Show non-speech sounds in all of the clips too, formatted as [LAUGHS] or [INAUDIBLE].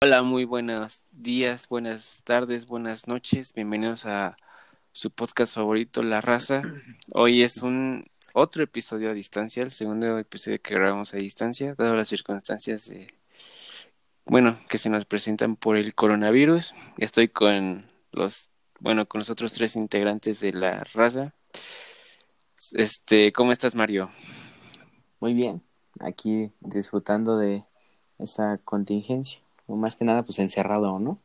Hola, muy buenos días, buenas tardes, buenas noches. Bienvenidos a su podcast favorito, La Raza. Hoy es un otro episodio a distancia, el segundo episodio que grabamos a distancia, dado las circunstancias bueno, que se nos presentan por el coronavirus. Estoy con los, bueno, con los otros tres integrantes de La Raza. Este, ¿cómo estás, Mario? Muy bien, aquí disfrutando de esa contingencia, o más que nada, pues encerrado, ¿no?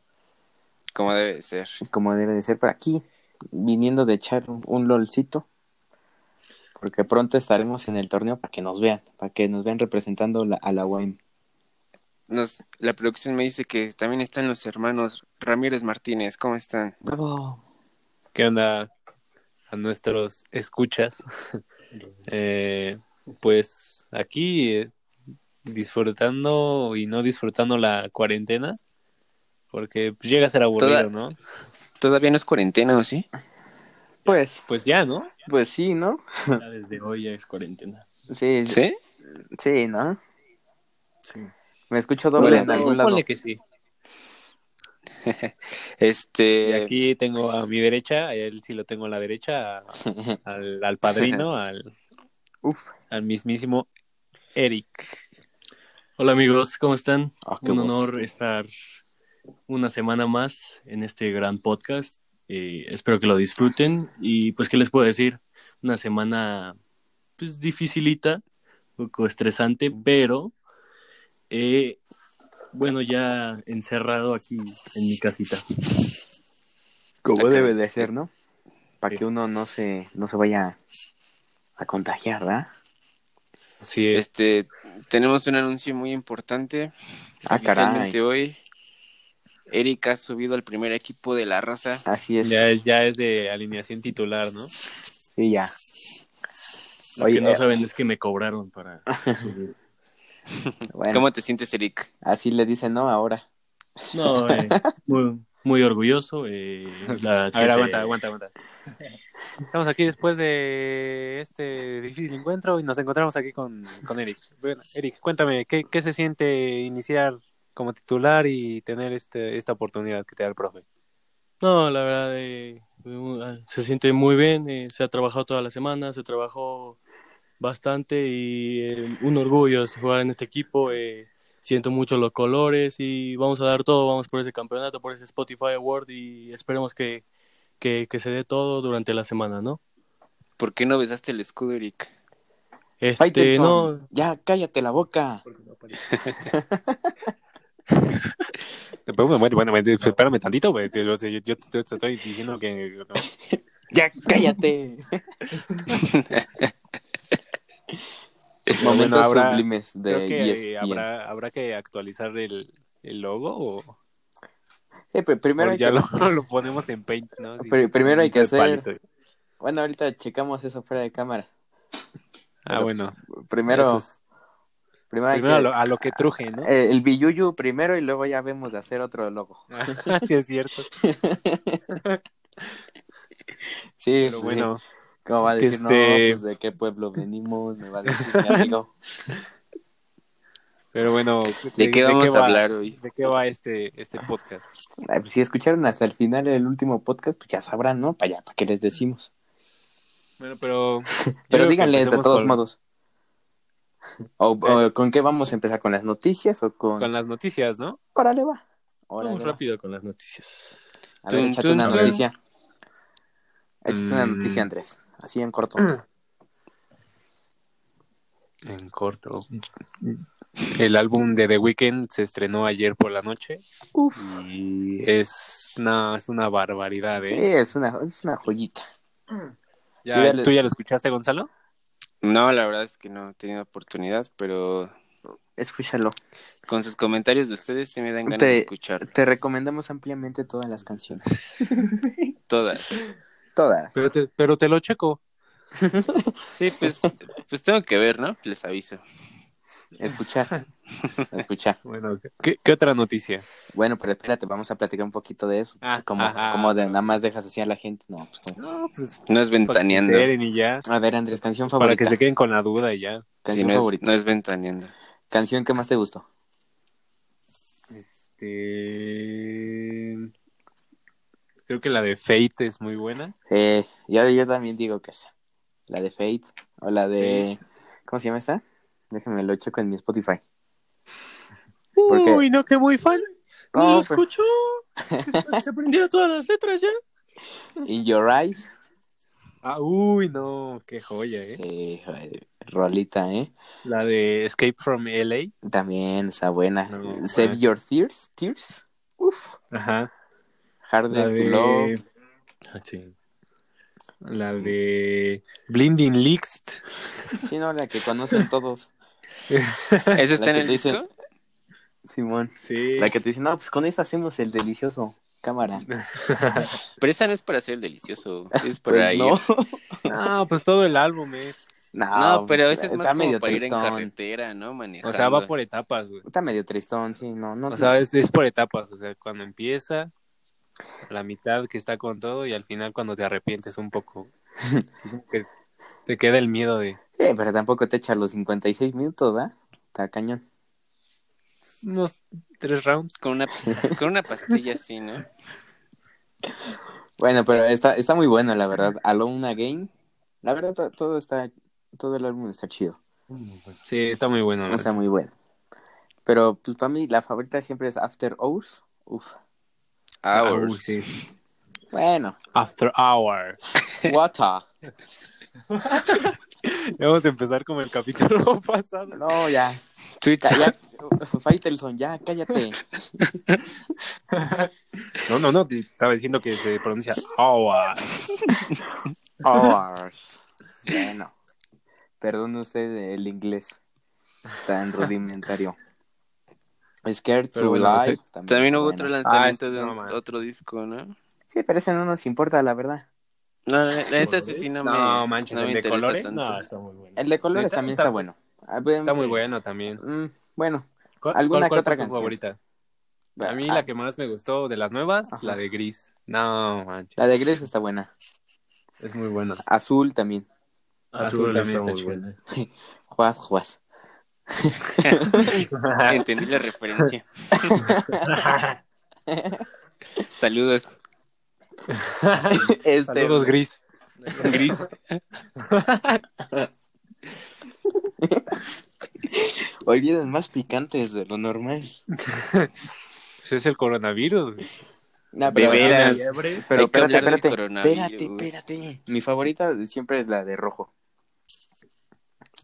Como debe de ser. Como debe de ser por aquí, viniendo de echar un, un lolcito, porque pronto estaremos en el torneo para que nos vean, para que nos vean representando la- a la UAM. Nos, la producción me dice que también están los hermanos Ramírez Martínez. ¿Cómo están? ¡Bravo! ¿Qué onda a nuestros escuchas? [LAUGHS] Eh, pues aquí eh, disfrutando y no disfrutando la cuarentena, porque llega a ser aburrido, Toda- ¿no? ¿Todavía no es cuarentena o sí? Pues, Pues ya, ¿no? pues sí, ¿no? [LAUGHS] Ya desde hoy ya es cuarentena. Sí, sí, ¿Sí? ¿no? Sí. Me escucho doble en algún lado. ponle que sí. [LAUGHS] Este. Y aquí tengo a mi derecha, a él sí lo tengo a la derecha, a- [LAUGHS] al, al padrino, al, Uf. al mismísimo Eric. Hola amigos, ¿cómo están? Ah, Un honor estar una semana más en este gran podcast. Eh, espero que lo disfruten y pues qué les puedo decir, una semana pues dificilita, un poco estresante, pero eh, bueno ya encerrado aquí en mi casita. Como Acá. debe de ser, ¿no? Para que uno no se, no se vaya a contagiar, ¿verdad? Así es. Este, tenemos un anuncio muy importante. Ah, caray. hoy, Eric ha subido al primer equipo de la raza. Así es. Ya es, ya es de alineación titular, ¿no? Sí, ya. Lo Oye, que no eh, saben es que me cobraron para subir. [LAUGHS] Bueno, ¿Cómo te sientes, Eric? así le dicen, ¿no? Ahora. No, eh, muy, muy orgulloso. eh, la A que ver, se- aguanta, aguanta, aguanta. Estamos aquí después de este difícil encuentro y nos encontramos aquí con, con Eric. Bueno, Eric, cuéntame, ¿qué, ¿qué se siente iniciar como titular y tener este, esta oportunidad que te da el profe? No, la verdad, eh, eh, se siente muy bien, eh, se ha trabajado toda la semana, se trabajó bastante y eh, un orgullo jugar en este equipo, eh, siento mucho los colores y vamos a dar todo, vamos por ese campeonato, por ese Spotify Award y esperemos que, que, que se dé todo durante la semana, ¿no? ¿Por qué no besaste el escudo, Eric? Este, Faitelson, no, ya cállate la boca. [LAUGHS] Bueno, bueno, bueno, espérame tantito, güey. Yo, yo, yo te estoy diciendo que... [LAUGHS] Ya cállate. [LAUGHS] Bueno, Momentos habrá- sublimes de Creo que ESPN. habrá, habrá que actualizar el, el logo o, Sí, primero hay ya que... lo, [LAUGHS] lo ponemos en Paint, ¿no? Primero hay que hacer- palito. Bueno, ahorita checamos eso fuera de cámara. Ah, bueno. Primero, Eso es- primero, Primero a lo, a lo que truje, ¿no? eh, el billuyu primero y luego ya vemos de hacer otro logo. [LAUGHS] sí, es cierto. [LAUGHS] Sí, Pero pues bueno, sí. ¿Cómo va a decir, no, este- pues de qué pueblo venimos? Me va a decir mi [LAUGHS] amigo. pero bueno. ¿De qué vamos a va- hablar hoy? ¿De qué va este, este podcast? Pues, si escucharon hasta el final el último podcast, pues ya sabrán, ¿no? Para allá, para qué les decimos. Bueno, pero... [LAUGHS] Pero díganles de todos modos. O, o con qué vamos a empezar? ¿Con las noticias o con...? Con las noticias, ¿no? Órale, va. Órale, vamos va. rápido con las noticias. A ver, échate una noticia. Échate una Mm. noticia, Andrés. Así en corto. En corto. El álbum de The Weeknd se estrenó ayer por la noche Uf. y es una, es una barbaridad, Sí, ¿eh? es una, es una joyita. ¿Ya- Tú ya le- ¿Tú ya lo escuchaste, Gonzalo? No, la verdad es que no he tenido oportunidad, pero Escúchalo. con sus comentarios de ustedes sí me dan ganas Te- de escuchar Te recomendamos ampliamente todas las canciones. [LAUGHS] todas. Todas. Pero te, pero te lo checo. [LAUGHS] Sí, pues, pues tengo que ver, ¿no? Les aviso. Escuchar. [LAUGHS] Escuchar. Bueno, ¿qué, qué otra noticia? Bueno, pero espérate, vamos a platicar un poquito de eso. Ah, como, ajá. como de nada más dejas así a la gente. No, pues No, pues No es para ventaneando. enteren y ya. A ver, Andrés, canción Para favorita. que se queden con la duda y ya. Sí, Canción no, es, favorita. no es ventaneando. Canción que más te gustó. Este... Creo que la de Fate es muy buena. Eh, yo, yo también digo que esa. La de Fate. O la de. ¿Cómo se llama esta? Déjame lo checo en mi Spotify. Porque- Uy, no, que muy fan. ¿No No, lo pero- escuchó? [LAUGHS] Se aprendieron todas las letras ya. In Your Eyes. Ah, uy, no, qué joya, ¿eh? Rolita, ¿eh? La de Escape from LA. También está buena. No, Save man. Your Tears. Tears. Uf. Ajá. La Hardest to Love. de... Ah, sí. La de Blinding Lights. Sí, no, la que conocen todos. [LAUGHS] ¿Eso está en el disco? Simón. Sí. La que te dice, no, pues con esta hacemos el delicioso. Cámara. [LAUGHS] Pero esa no es para hacer el delicioso. Es [LAUGHS] Pues para ir. no. Ah, pues todo el álbum es. No, pero ese es está más como medio para ir en tristón. carretera, ¿no? Manejando. O sea, va por etapas, güey. Está medio tristón, sí, no, no. O sea, es, es por etapas. O sea, cuando empieza, la mitad que está con todo y al final cuando te arrepientes un poco. [LAUGHS] Que te queda el miedo de Sí, pero tampoco te echa los 56 minutos, ¿verdad? Está cañón. unos tres rounds. Con una, con una pastilla así, ¿no? Bueno, pero está, está muy bueno, la verdad. Alone Again. La verdad, to- todo está, todo el álbum está chido. Sí, está muy bueno. ¿no? Está muy bueno. Pero, pues, para mí, la favorita siempre es After Hours. Uf. Hours. sí. Bueno, After Hours. [LAUGHS] Water. Vamos a empezar como el capítulo [LAUGHS] pasado. No, ya. Twitter. Ya, Faitelson, ya, cállate. [LAUGHS] No, no, no, te estaba diciendo que se pronuncia Hours. Hours. Bueno. Perdone usted el inglés tan rudimentario. Scared to bueno, Lie. También hubo bueno. otro lanzamiento Ah, de un- más. otro disco, ¿no? Sí, pero ese no nos importa, la verdad. No, la, la neta ese sí no me, No, manches, no me el de interesa colores, tanto. No, está muy bueno. El de colores también está- está bueno. Ah, bueno, Está muy bueno también. Mm, bueno, ¿Cuál, ¿Alguna cuál- que otra canción? favorita? A mí ah, la que más me gustó de las nuevas, Ajá. la de Gris. No, manches. la de Gris está buena. Es muy buena. Azul también. Azul también está muy chido. [LAUGHS] Juaz, juaz. [LAUGHS] Entendí la referencia. [LAUGHS] Saludos. Este, Saludos, Gris. Gris. Hoy vienen más picantes de lo normal. Ese es el coronavirus. De veras. Pero. Espérate, espérate. Mi favorita siempre es la de rojo.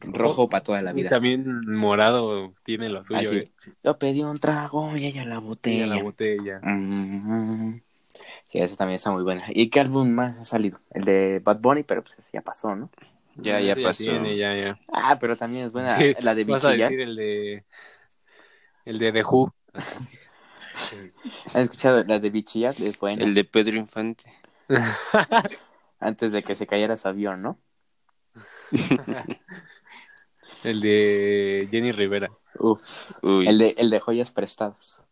Rojo para toda la Y vida. también morado tiene lo suyo. Así. eh. Yo pedí un trago y ella la botella. la botella. Mm. Sí, esa también está muy buena. ¿Y qué álbum más ha salido? El de Bad Bunny, pero pues ese ya pasó, ¿no? Ya, ya pasó. tiene, ya, ya. Ah, pero también es buena Sí, la de Vas a decir el de. El de The Who. ¿Has escuchado la de Bichillar? Es buena. El de Pedro Infante. [LAUGHS] Antes de que se cayera su avión, ¿no? [LAUGHS] El de Jenny Rivera. Uf. Uy. El de, el de joyas prestadas.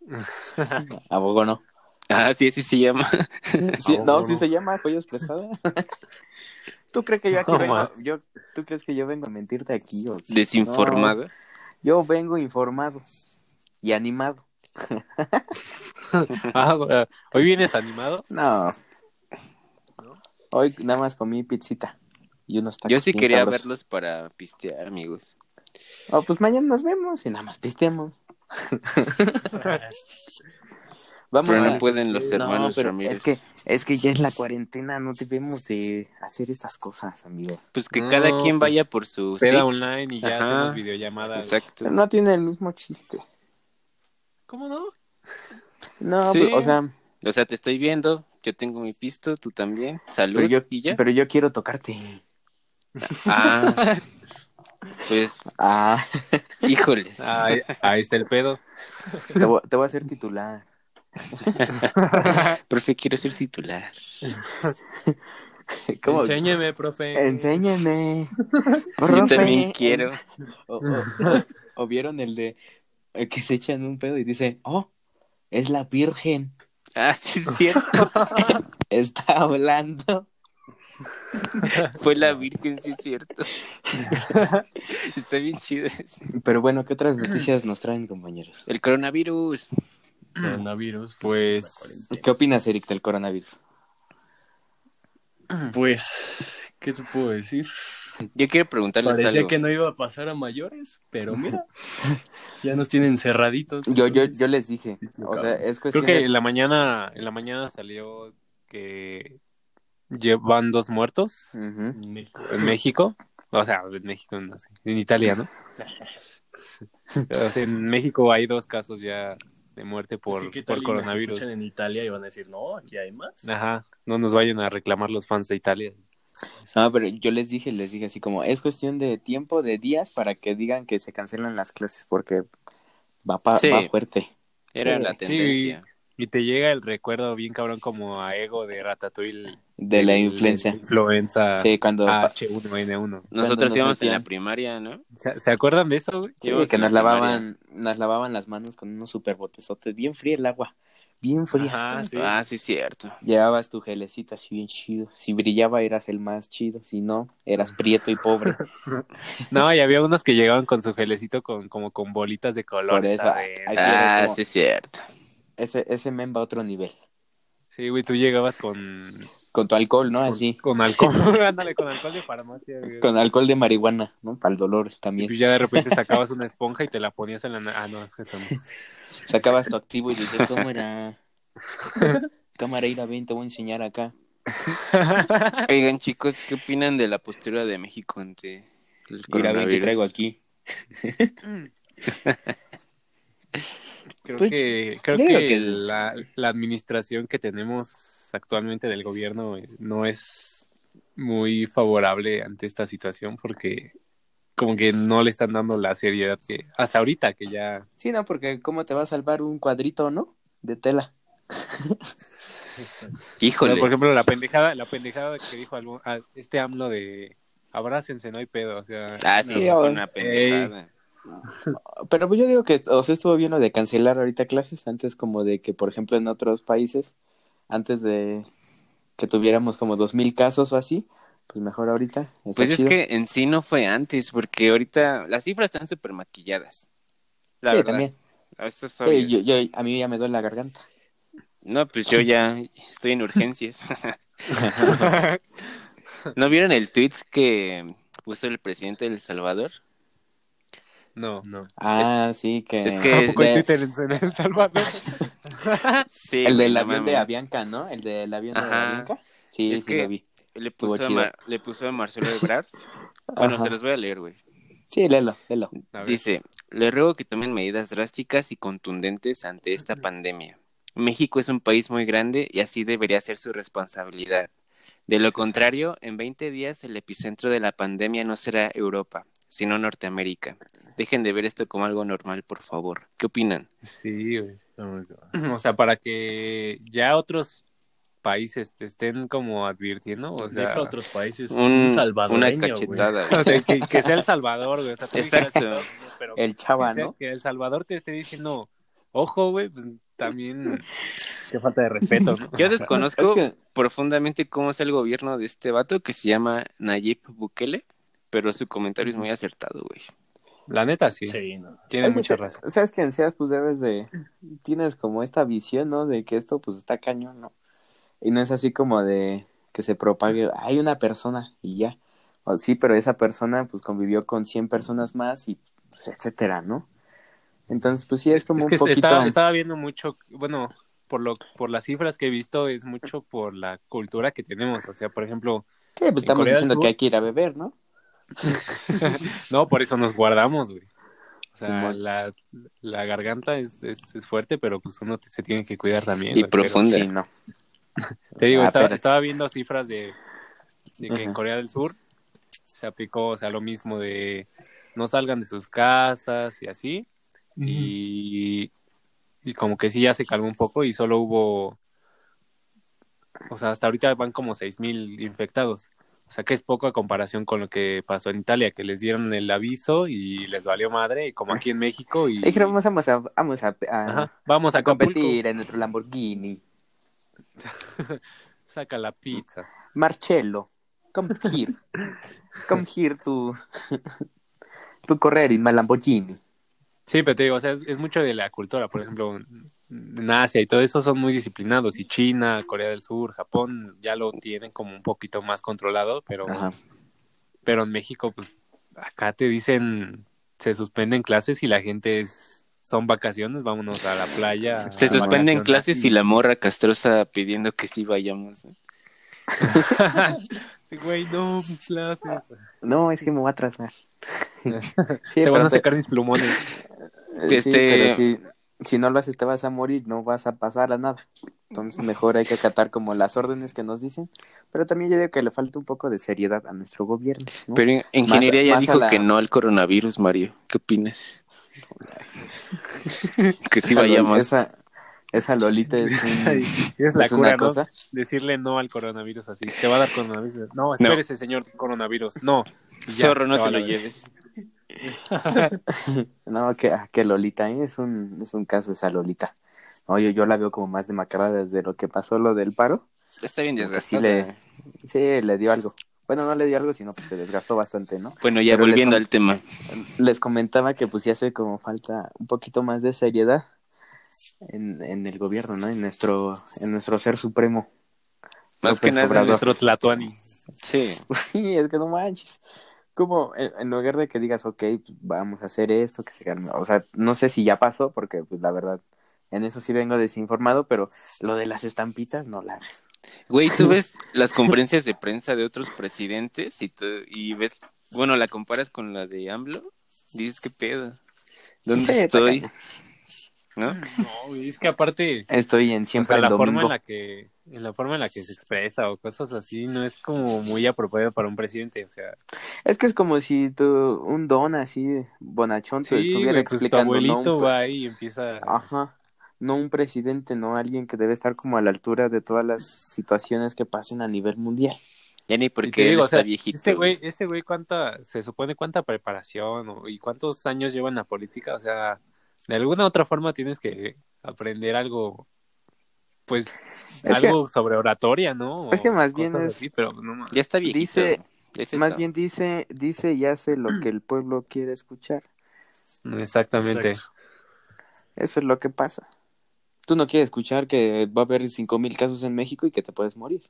[LAUGHS] ¿A poco no? Ah, sí, sí se llama. [LAUGHS] Sí, ¿A no, sí se llama joyas prestadas. [LAUGHS] ¿Tú crees que yo aquí No, vengo, yo, ¿Tú crees que yo vengo a mentirte aquí? O... Desinformado. No, yo vengo informado y animado. Ah, Hoy vienes animado. No. Hoy nada más comí pizzita y unos tacos Yo sí quería sabrosos. verlos para pistear, amigos. Oh, pues mañana nos vemos y nada más pisteamos. [LAUGHS] Vamos Pero a... no pueden los No, hermanos pero Ramírez. es que es que ya es la cuarentena, no debemos de hacer estas cosas, amigo. Pues que No, cada quien pues, vaya por su Peda six. online y ya Ajá. hacemos videollamada. Exacto. No tiene el mismo chiste. ¿Cómo no? No, Sí. pero, o sea, O sea, te estoy viendo, yo tengo mi pisto, tú también. Salud pero yo, y ya. pero yo quiero tocarte. Ah, [LAUGHS] pues, Ah, híjole. Ahí, ahí está el pedo. te voy, te voy a hacer titular. Profe, quiero ser titular. [LAUGHS] ¿Cómo? Enséñeme, profe. Enséñeme. Yo profe. también quiero. O, o- o- o vieron el de el que se echan un pedo y dice, oh, es la virgen. Ah, sí, es cierto. [LAUGHS] Está hablando. [LAUGHS] Fue la Virgen, sí, es cierto. [LAUGHS] Está bien chido ese. Pero bueno, ¿qué otras noticias nos traen, compañeros? El coronavirus. Coronavirus. Pues, ¿Qué opinas, Eric, del coronavirus? Pues, ¿qué te puedo decir? Yo quiero preguntarles Parecía algo. que no iba a pasar a mayores, pero mira, ya nos tienen cerraditos. Yo, yo, yo les dije, sí, o sea, es creo cuestión que de- en la mañana, en la mañana salió que llevan dos muertos. En México. en México. O sea, en México, no sé, en Italia, ¿no? O sea, en México hay dos casos ya de muerte por, que por coronavirus. escuchan en Italia y van a decir, no, aquí hay más. Ajá, no nos vayan a reclamar los fans de Italia. No, pero yo les dije, les dije así como, es cuestión de tiempo, de días, para que digan que se cancelan las clases, porque va, pa- Sí. va fuerte. Era Sí. la tendencia. Y te llega el recuerdo bien cabrón como a Ego de Ratatouille. De la la influenza Sí, cuando... Ah, pa- H1N1. Nosotros nos íbamos en la primaria, ¿no? ¿Se, se acuerdan de eso, güey? sí, íbamos que nos la lavaban, nos lavaban las manos con unos super botezotes, bien fría el agua, bien fría. Ajá, sí. Ah, sí, cierto. Llevabas tu gelecito así bien chido. Si brillaba eras el más chido, si no, eras prieto y pobre. [LAUGHS] No, y había unos que llegaban con su gelecito con, como con bolitas de Por colores. eso, sí Ah, como- sí, es cierto. ese, ese men va a otro nivel. Sí, güey, tú llegabas con, Con tu alcohol, ¿no? Así. con alcohol. [LAUGHS] [LAUGHS] Ándale, con alcohol de farmacia, güey. Con alcohol de marihuana, ¿no? Para el dolor Y también. pues ya de repente sacabas una esponja y te la ponías en la... Ah, no, eso no. [LAUGHS] Sacabas tu activo y dices, ¿cómo era? Cámara, ir a ven, te voy a enseñar acá. Oigan, chicos, ¿qué opinan de la postura de México ante el ven, coronavirus? traigo aquí. Creo Pues, que, creo que, que- La, la administración que tenemos actualmente del gobierno eh, no es muy favorable ante esta situación porque como que no le están dando la seriedad que hasta ahorita que ya Sí, no, porque ¿cómo te va a salvar un cuadrito, no? De tela. [LAUGHS] Híjole. por ejemplo la pendejada la pendejada que dijo algún, ah, este AMLO de abrácense no hay pedo o sea Ah, sí, una pendejada. [LAUGHS] Pero pues yo digo que, o sea, estuvo bien lo de cancelar ahorita clases, antes como de que, por ejemplo, en otros países, antes de que tuviéramos como dos mil casos o así, pues mejor ahorita. Pues es que en sí no fue antes, porque ahorita las cifras están súper maquilladas. La sí, verdad. también. Eso es Sí, obvio. yo, yo- a mí ya me duele la garganta. No, pues yo ya estoy en urgencias. [LAUGHS] [LAUGHS] ¿No vieron el tweet que puso el presidente de El Salvador? No No. Ah, sí, que... es que- de- en Twitter en El Salvador [LAUGHS] Sí. el del avión de. Avianca, ¿no? El del avión de. Avianca. Sí, Es sí que- lo vi. Le puso, a. Mar- le puso a Marcelo Ebrard. [LAUGHS] Bueno, Ajá. se los voy a leer, güey. Sí, léelo, léelo. Dice, le ruego que tomen medidas drásticas y contundentes ante esta pandemia. México es un país muy grande y así debería ser su responsabilidad. De lo contrario, en 20 días el epicentro de la pandemia no será Europa, sino Norteamérica. Dejen de ver esto como algo normal, por favor. ¿Qué opinan? sí güey o sea para que ya otros países te estén como advirtiendo o sea otros países. Un- Un, salvadoreño, una cachetada. güey. [LAUGHS] O sea, que, que sea El Salvador, güey. O sea, tú dijeras Exacto. Pero El que, chava, sea- ¿no? que El Salvador te esté diciendo, ojo, güey, pues también [LAUGHS] qué falta de respeto, ¿no? Yo desconozco Es que- profundamente cómo es el gobierno de este vato que se llama Nayib Bukele, pero su comentario es muy acertado, güey. La neta, sí. Sí, no. Tienes Es que mucha se- razón. Sabes que en SEAS pues debes de... Tienes como esta visión, ¿no? De que esto pues está cañón, ¿no? Y no es así como de que se propague, hay una persona y ya. O sí, pero esa persona pues convivió con 100 personas más y pues, etcétera, ¿no? Entonces pues sí es como Es que un poquito... estaba, estaba viendo mucho, bueno, por lo por las cifras que he visto, es mucho por la cultura que tenemos. O sea, por ejemplo, Sí, pues estamos Corea diciendo Sur- que hay que ir a beber, ¿no? [LAUGHS] no, por eso nos guardamos, güey. O sea, la, la garganta es, es, es fuerte, pero pues uno te- se tiene que cuidar también. Y profunda. Sí, no. Te digo, Ah, estaba, estaba viendo cifras de, de que en. Corea del Sur se aplicó, o sea, lo mismo de no salgan de sus casas y así. Y, y como que sí ya se calmó un poco y solo hubo o sea, hasta ahorita van como seis mil infectados. O sea, que es poco a comparación con lo que pasó en Italia, que les dieron el aviso y les valió madre, como aquí en México. Y, Dijeron, vamos a, vamos a, a- Ajá, vamos a, competir en nuestro Lamborghini. [LAUGHS] Saca la pizza. Marcello, come here. Come here to, [LAUGHS] to correr my Lamborghini. Sí, pero te digo, o sea, es, es mucho de la cultura. Por ejemplo, en Asia y todo eso son muy disciplinados. Y China, Corea del Sur, Japón ya lo tienen como un poquito más controlado, pero, Ajá. pero en México, pues acá te dicen, se suspenden clases y la gente es, son vacaciones, vámonos a la playa. Se suspenden clases y la morra castrosa pidiendo que sí vayamos. ¿eh? [LAUGHS] Sí, güey, no, mis clases. No, es que me voy a atrasar. Sí, [LAUGHS] Se van a te- sacar mis plumones. Sí, Este- pero si, si no lo haces te vas a morir, no vas a pasar a nada. Entonces mejor hay que acatar como las órdenes que nos dicen. Pero también yo digo que le falta un poco de seriedad a nuestro gobierno. ¿no? Pero en- Más- ingeniería ya más dijo la- que no al coronavirus, Mario. ¿Qué opinas? [LAUGHS] que sí vayamos. Esa, esa Lolita es, [LAUGHS] un- Es la es cura, una ¿no? cosa. Decirle no al coronavirus así. Te va a dar coronavirus. No, espérese, señor coronavirus. No. Ya, Zorro, no te lo lleves. [LAUGHS] No, que, ah, que Lolita, ¿eh? es un, es un caso esa Lolita. No, yo, yo la veo como más demacrada desde lo que pasó lo del paro. Está bien Sí desgastada. le, sí, le dio algo. Bueno, no le dio algo, sino que se desgastó bastante, ¿no? Bueno, ya Pero volviendo al tema. Les comentaba que pues ya hace como falta un poquito más de seriedad en, en el gobierno, ¿no? En nuestro, en nuestro ser supremo. Más que nada. Nuestro Tlatuani. Sí. Pues [LAUGHS] sí, es que no manches. Como en, en lugar de que digas, ok, pues, vamos a hacer esto, que se calme. O sea, no sé si ya pasó, porque pues la verdad, en eso sí vengo desinformado, pero lo de las estampitas no la hagas. Güey, tú ves [LAUGHS] las conferencias de prensa de otros presidentes y, tú- y ves, bueno, la comparas con la de AMLO, dices, ¿qué pedo? ¿Dónde Sí, estoy? ¿No? No, es que aparte, Estoy en o siempre sea, la el forma en la que en la forma en la que se expresa o cosas así no es como muy apropiado para un presidente, o sea, Es que es como si tú, un don así, bonachón, te sí, estuviera güey, pues tu explicando, ¿no? abuelito Un pre- va ahí y empieza Ajá. No un presidente, no alguien que debe estar como a la altura de todas las situaciones que pasen a nivel mundial. Ya ni porque él digo, o está sea, viejito. Ese güey, ese güey cuánta, se supone cuánta preparación o- y cuántos años lleva en la política, o sea, de alguna otra forma tienes que aprender algo, pues, Es algo sobre oratoria, ¿no? es que más bien es- así, pero no. Ya está viejito. Dice- Es Más bien dice, dice y hace lo que el pueblo quiere escuchar. Exactamente. Exacto. Eso es lo que pasa. Tú no quieres escuchar que va a haber cinco mil casos en México y que te puedes morir.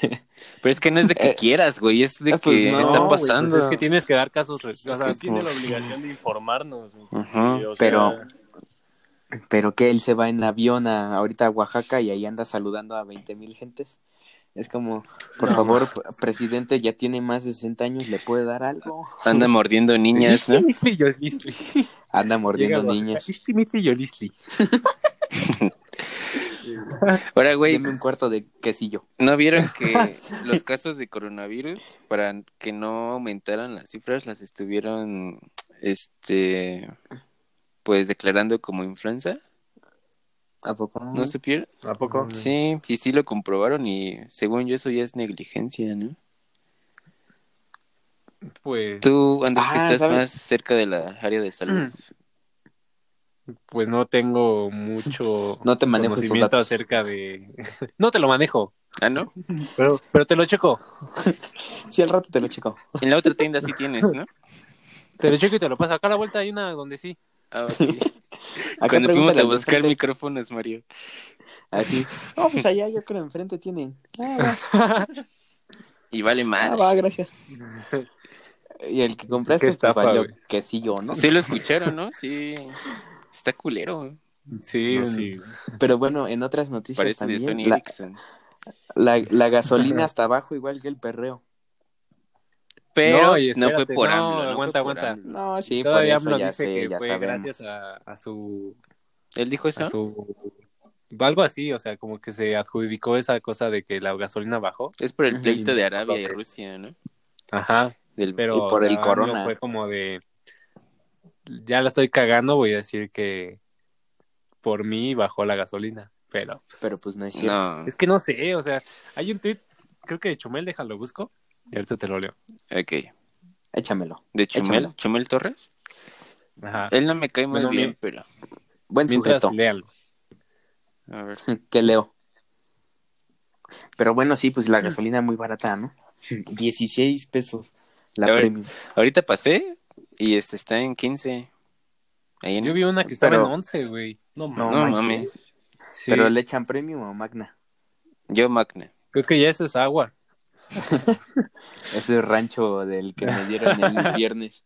[LAUGHS] Pero es que no es de que Eh, quieras, güey, es de eh, pues que no, está güey, pues pasando. es que tienes que dar casos, o sea, tiene la pues, obligación de informarnos. o sea, pero- Pero que él se va en avión a, ahorita a Oaxaca y ahí anda saludando a veinte mil gentes. Es como, por No. favor, presidente, ya tiene más de 60 años, ¿le puede dar algo? Anda [LAUGHS] mordiendo niñas, ¿no? Anda mordiendo Llega niñas. [LAUGHS] [LAUGHS] Ahora, güey, Deme un cuarto de quesillo. ¿no vieron que [LAUGHS] los casos de coronavirus, para que no aumentaran las cifras, las estuvieron, este, pues declarando como influenza? ¿A poco? ¿No supieron? ¿A poco? Sí, y sí lo comprobaron y según yo eso ya es negligencia, ¿no? Pues, Tú, Andrés, que Ah, estás ¿sabes? más cerca de la área de salud. Pues no tengo mucho No te manejo esos conocimiento datos. acerca de... [LAUGHS] no te lo manejo, Ah, ¿no? pero, pero te lo checo. [LAUGHS] Sí, al rato te lo chico. En la otra tienda sí tienes, ¿no? Te lo checo y te lo paso. Acá a la vuelta hay una donde sí. Ah, ok. [LAUGHS] Acá Cuando fuimos a buscar enfrente. micrófonos, Mario. Así. No, pues allá yo creo enfrente tienen. Ah, Y vale va, ah, madre. va, gracias. Y el que compraste, pues estafa, valió güey. quesillo, ¿no? Sí lo escucharon, ¿no? Sí. Está culero. Sí, no, sí. Pero bueno, en otras noticias Parece de también, Sony la, Ericsson. la, la gasolina hasta abajo igual que el perreo. Pero No, fue por no, AMLO. no aguanta, por aguanta. AMLO. No, sí, por todavía eso AMLO ya dice sé, que ya fue sabemos. gracias a, a su ¿Él dijo eso? a su algo así, o sea, como que se adjudicó esa cosa de que la gasolina bajó. Es por el pleito de Arabia y. Rusia, ¿no? Ajá, Del... pero Y por o el corona. AMLO fue como de ya la estoy cagando, voy a decir que por mí bajó la gasolina. pero pues, Pero pues no es cierto. No, es que no sé, o sea, hay un tweet, creo que de Chumel, déjalo busco, y ahorita te lo leo. ok. Échamelo. ¿De Chumel? Échamelo. ¿Chumel Torres? Ajá. Él no me cae muy Bueno, bien, bien. pero... Buen Mientras, sujeto. léalo. A ver. [LAUGHS] que leo. Pero bueno, sí, pues la gasolina muy barata, ¿no? [LAUGHS] 16 pesos la premium. Ahorita pasé y este está en 15. Ahí en... Yo vi una que estaba Pero- en 11, güey. No, No, No, mames. manches. mames. Sí. Pero le echan premium o magna. Yo Magna. Creo que ya eso es agua. [LAUGHS] Ese rancho del que me dieron el [LAUGHS] viernes.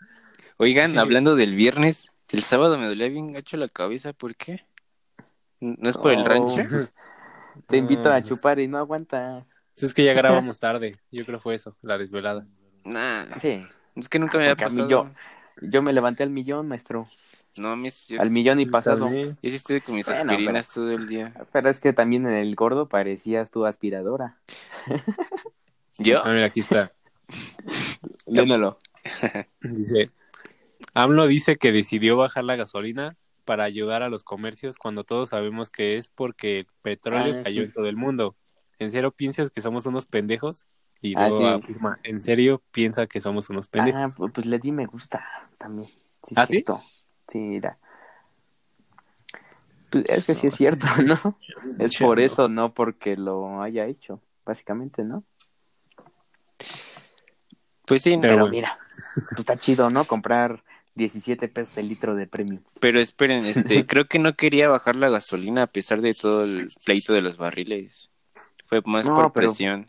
Oigan, hablando del viernes, el sábado me dolía bien gacho la cabeza, ¿por qué? ¿No es por el Oh, rancho? [LAUGHS] Te invito a pues- chupar y no aguantas. Es que ya grabamos tarde. Yo creo fue eso, la desvelada. Nah, Sí. es que nunca me había Porque a mí pasado. yo- Yo me levanté al millón, maestro. No, mis, yo, Al millón y pasado. yo sí estuve con mis Bueno, aspirinas todo el día. Pero es que también en el gordo parecías tu aspiradora. [LAUGHS] ¿Yo? Ah, mira, aquí está. [LAUGHS] Lénalo. Dice, AMLO dice que decidió bajar la gasolina para ayudar a los comercios cuando todos sabemos que es porque el petróleo Ah, cayó sí. en todo el mundo. ¿En serio piensas que somos unos pendejos? Y Ah, luego sí. afirma, ¿en serio piensa que somos unos Ah, pendejos? pu- pues le di me gusta también. Sí, ¿Ah, es sí? Sí, mira. Pues es que sí es cierto, [LAUGHS] ¿no? [LAUGHS] Es por eso, no porque lo haya hecho, básicamente, ¿no? Pues sí, Pero Pero bueno. mira, pues está chido, ¿no? Comprar 17 pesos el litro de premium. pero esperen, este, [LAUGHS] creo que no quería bajar la gasolina a pesar de todo el pleito de los barriles. Fue más No, por pero- presión.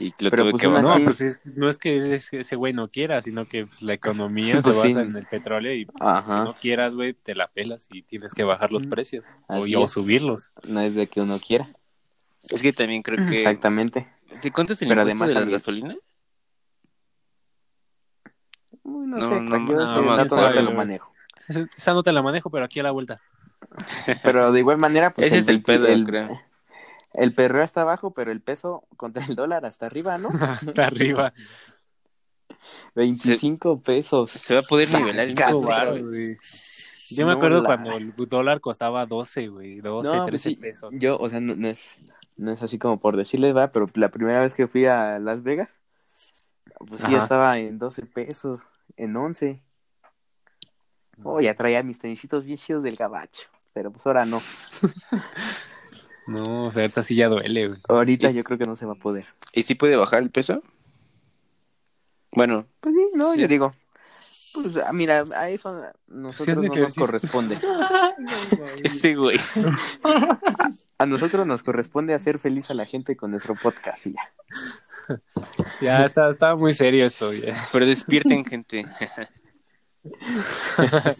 Y lo pero tuve pues que aún bajar. No, así- pues es- no es que ese güey no quiera, sino que pues, la economía [LAUGHS] Pues se sí. basa en el petróleo y pues, Ajá. si no quieras, güey, te la pelas y tienes que bajar los precios o, subirlos. No es de que uno quiera. Es que también creo que... Exactamente. ¿Te cuentas el Pero impuesto además de las también- gasolinas? Uy, no, No, sé, no, yo no, te lo manejo. Esa no te la manejo, pero aquí a la vuelta. Pero de igual manera, pues Ese es el 20 pedo, el, creo. El perreo hasta abajo, pero el peso contra el dólar hasta arriba, ¿no? [LAUGHS] Hasta arriba. 25 pesos. Se va a poder Saca, nivelar el güey. Yo me acuerdo cuando el dólar costaba 12, güey. 12, No, 13 pues sí, pesos. Yo, o sea, no, no es, no es así como por decirles, va, pero la primera vez que fui a Las Vegas, pues sí Ajá. estaba en 12 pesos, en 11. Oh, ya traía mis tenisitos bien chidos del gabacho, pero pues ahora no. [LAUGHS] No, ahorita sí ya duele, güey. Ahorita yo creo que no se va a poder. ¿Y si puede bajar el peso? Bueno, Pues sí, no, Sí. yo digo, pues ah, mira, a eso a nosotros no nos corresponde. [LAUGHS] ese güey. A nosotros nos corresponde hacer feliz a la gente con nuestro podcast y ya. Ya está, estaba muy serio esto, ya. Pero despierten, gente. [LAUGHS]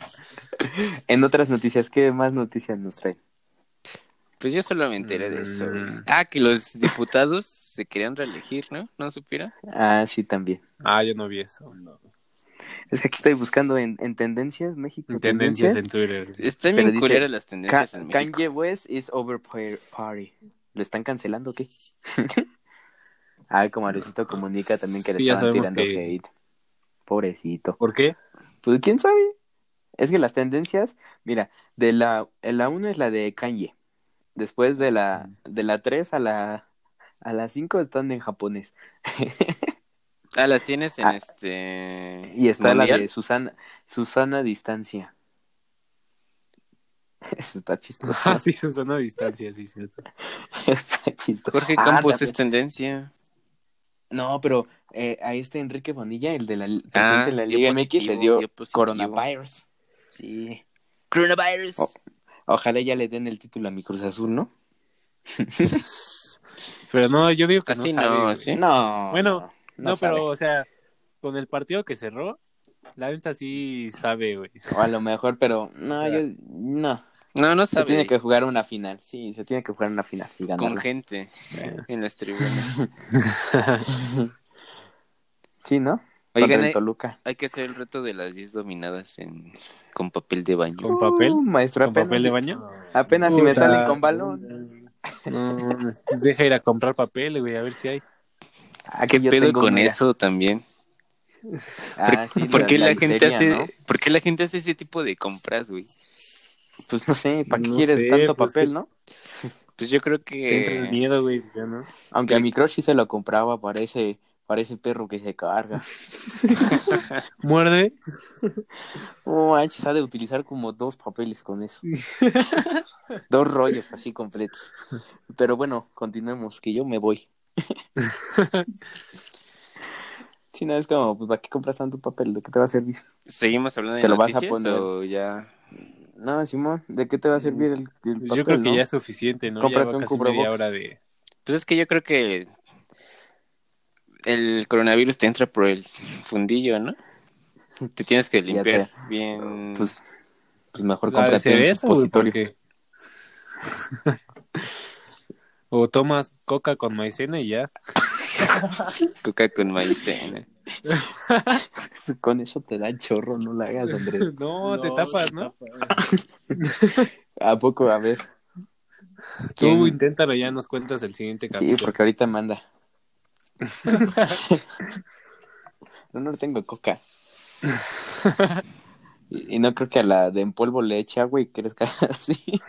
En otras noticias, ¿qué más noticias nos traen? Pues yo solo me enteré de eso. güey. Mm. Ah, que los [LAUGHS] diputados se querían reelegir, ¿no? ¿No supiera? Ah, sí, también. Ah, yo no vi eso. Es que aquí estoy buscando en, en tendencias, México. Tendencias en Twitter. Están Pero bien dice, las tendencias en México. Kanye West is over par- party. ¿Lo están cancelando o qué? [LAUGHS] ah, como Arecito comunica también que le Sí, ya estaban sabemos tirando que- hate. Pobrecito. ¿Por qué? Pues quién sabe. Es que las tendencias, mira, de la, la 1 es la de Kanye. Después de la, de la 3 a la, a la 5 están en japonés. [LAUGHS] Ah, las tienes en Ah, este. Y está la de Susana, Susana Distancia. [LAUGHS] Eso está chistoso. Ah, sí, se suena a distancia, sí, cierto. [LAUGHS] está chistoso. Jorge Ah, Campos es tendencia. No, pero eh, a este Enrique Bonilla, el de la el Ah, presidente de la Liga MX, le dio, coronavirus. Sí. Coronavirus. Oh. Ojalá ya le den el título a mi Cruz Azul, ¿no? [LAUGHS] Pero no, yo digo que Así no sabe, no. ¿sí? No. Bueno, No, sabe. pero, o sea, con el partido que cerró, la neta sí sabe, güey. O a lo mejor, pero no, O sea, yo no. No, no Se sabe. tiene que jugar una final. Sí, se tiene que jugar una final y Con gente en las tribunas. [LAUGHS] Sí, ¿no? Oigan, Contra el hay, Toluca. hay que hacer el reto de las 10 dominadas en... con papel de baño. ¿Con papel? Uh, maestro, ¿Con apenas, papel de baño? apenas si me salen con balón. No, pues deja ir a comprar papel, güey, a ver si hay. Aquí ¿Qué pedo con eso también? Ah, sí, ¿Por qué la, gente histeria, hace, ¿no? ¿Por qué la gente hace ese tipo de compras, güey? Pues no sé, ¿para qué No quieres sé, tanto pues, papel, que- no? Pues yo creo Te entra el que... miedo, güey, ya, ¿no? Aunque a mi crush sí se lo compraba para ese, para ese perro que se carga. [LAUGHS] Muerde. Oh, manches, ha de utilizar como dos papeles con eso. [LAUGHS] dos rollos así completos. Pero bueno, continuemos, que yo me voy. [LAUGHS] Si no, es como, pues, ¿para qué compras tanto papel? ¿De qué te va a servir? ¿Seguimos hablando de ¿Te lo vas a noticias poner? o ya...? No, Simón, ¿de qué te va a servir el, el papel, Pues yo creo que no? ya es suficiente, ¿no? Cómprate ya un va casi media cubrebocas. hora de... Pues es que yo creo que el coronavirus te entra por el fundillo, ¿no? Te tienes que limpiar te- bien. Pues, pues mejor cómprate un eso, porque- [LAUGHS] o tomas coca con maicena y ya. [LAUGHS] coca con maicena. [LAUGHS] Con eso te da chorro, no la hagas, Andrés. No, te tapas, ¿no? ¿A poco? A ver. Tú ¿Quién? inténtalo ya, nos cuentas el siguiente Sí, capítulo. porque ahorita manda. [LAUGHS] no, no tengo coca. y, y no creo que a la de en polvo le eche agua y crezca [LAUGHS] así.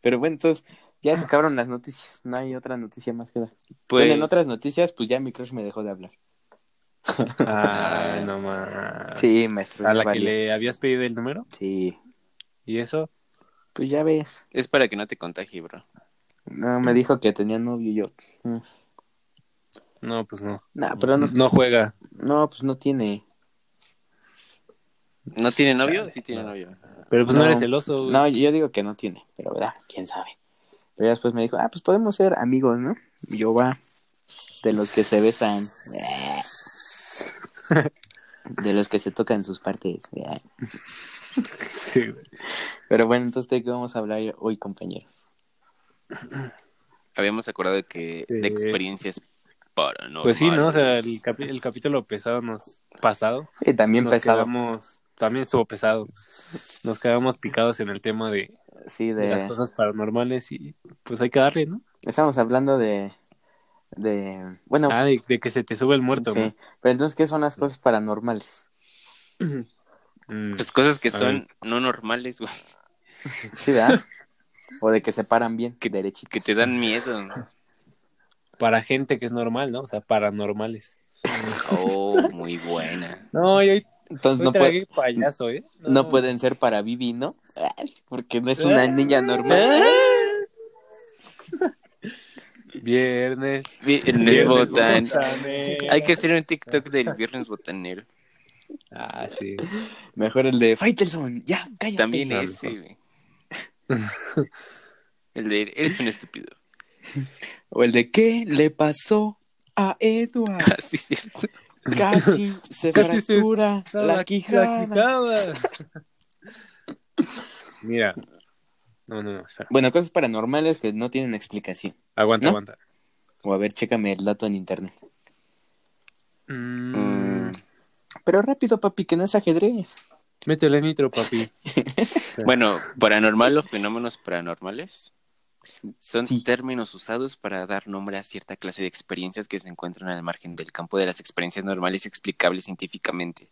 Pero bueno, entonces ya se acabaron las noticias. No hay otra noticia más que dar. Pues, Bueno, en otras noticias, pues ya mi crush me dejó de hablar. Ay, no más. Sí, maestro. ¿A la que le habías pedido el número? Sí, ¿Y eso? pues ya ves. es para que no te contagie, bro. No, me dijo que tenía novio y yo. mm, No, pues no. Nah, pero no, No juega. no, pues no tiene. ¿No tiene novio? Sí tiene novio. Pero pues no, No. eres celoso, güey. No, yo digo que no tiene, pero verdad, quién sabe. Pero ya después me dijo, ah, pues podemos ser amigos, ¿no? Y yo va, de los que se besan, de los que se tocan sus partes. [LAUGHS] Sí, güey. Pero bueno, entonces de qué vamos a hablar hoy, compañeros. [CLEARS THROAT] Habíamos acordado que de experiencias paranormales. Pues sí, ¿no? O sea, el, capi- el capítulo pesado nos pasado. Y también nos pesado, quedamos, también estuvo pesado. Nos quedamos picados en el tema de, sí, de las de, cosas paranormales y pues hay que darle, ¿no? estamos hablando de, de, bueno, Ah, de, de que se te sube el muerto, sí, pero entonces, ¿qué son las cosas paranormales? ¿no? [CLEARS THROAT] Mm, Pues cosas que son no normales, güey. Sí, ¿verdad? [LAUGHS] o de que se paran bien, Que- derechitos. Que te dan miedo. para gente que es normal, ¿no? O sea, paranormales. Oh, muy buena. No, yo Entonces hoy no, puede, payaso, ¿eh? no pueden ser para Vivi, ¿no? Ay, Porque no es una niña normal. Viernes. Viernes botan. botanero. Hay que hacer un TikTok del viernes botanero. Ah, sí. Mejor el de Faitelson, ya, cállate. También ese, güey. [LAUGHS] El de eres un estúpido. O el de ¿qué le pasó a Edward? [LAUGHS] Cierto. Casi [LAUGHS] se Casi se fractura la, quijada. quijada. Mira. No, no. Bueno, cosas paranormales que no tienen explicación. Aguanta, ¿No? aguanta. O a ver, chécame el dato en internet. Mm, Mm, Pero rápido, papi, que no es ajedrez. Métele nitro, papi. [LAUGHS] Bueno, paranormal o fenómenos paranormales son Sí. términos usados para dar nombre a cierta clase de experiencias que se encuentran al margen del campo de las experiencias normales explicables científicamente.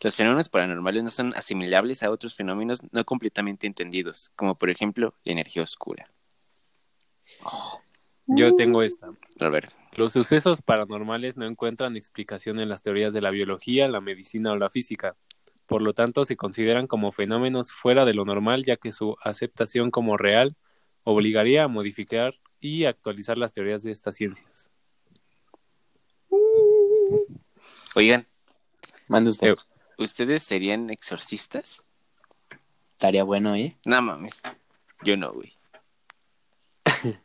Los fenómenos paranormales no son asimilables a otros fenómenos no completamente entendidos, como por ejemplo la energía oscura. Yo tengo esta. A ver, Los sucesos paranormales no encuentran explicación en las teorías de la biología, la medicina o la física. Por lo tanto, se consideran como fenómenos fuera de lo normal, ya que su aceptación como real obligaría a modificar y actualizar las teorías de estas ciencias. oigan, Manda usted. Eh. ¿ustedes serían exorcistas? Estaría bueno, ¿eh? No mames, yo no, güey.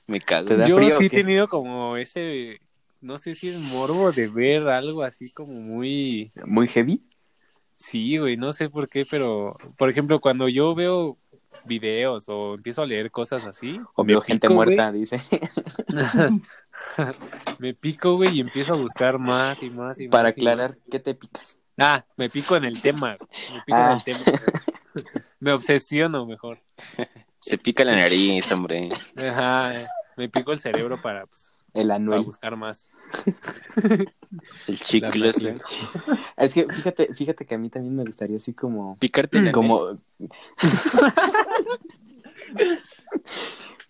Me cago. ¿Te da Yo frío sí he tenido como ese, no sé si es morbo de ver algo así como muy... Muy heavy. Sí, güey, no sé por qué, pero, por ejemplo, cuando yo veo videos o empiezo a leer cosas así, O veo gente pico, güey. muerta, dice. [LAUGHS] me pico, güey, y empiezo a buscar más y más y más. Para aclarar, ¿qué te picas? Ah, me pico en el tema. Me pico Ah. en el tema. [LAUGHS] me obsesiono mejor. Se pica la nariz, hombre. Ajá, me pico el cerebro para, pues, El anuel. buscar más. [LAUGHS] El chicloso. Es que fíjate, fíjate que a mí también me gustaría así como. Picarte nariz. Como. [LAUGHS]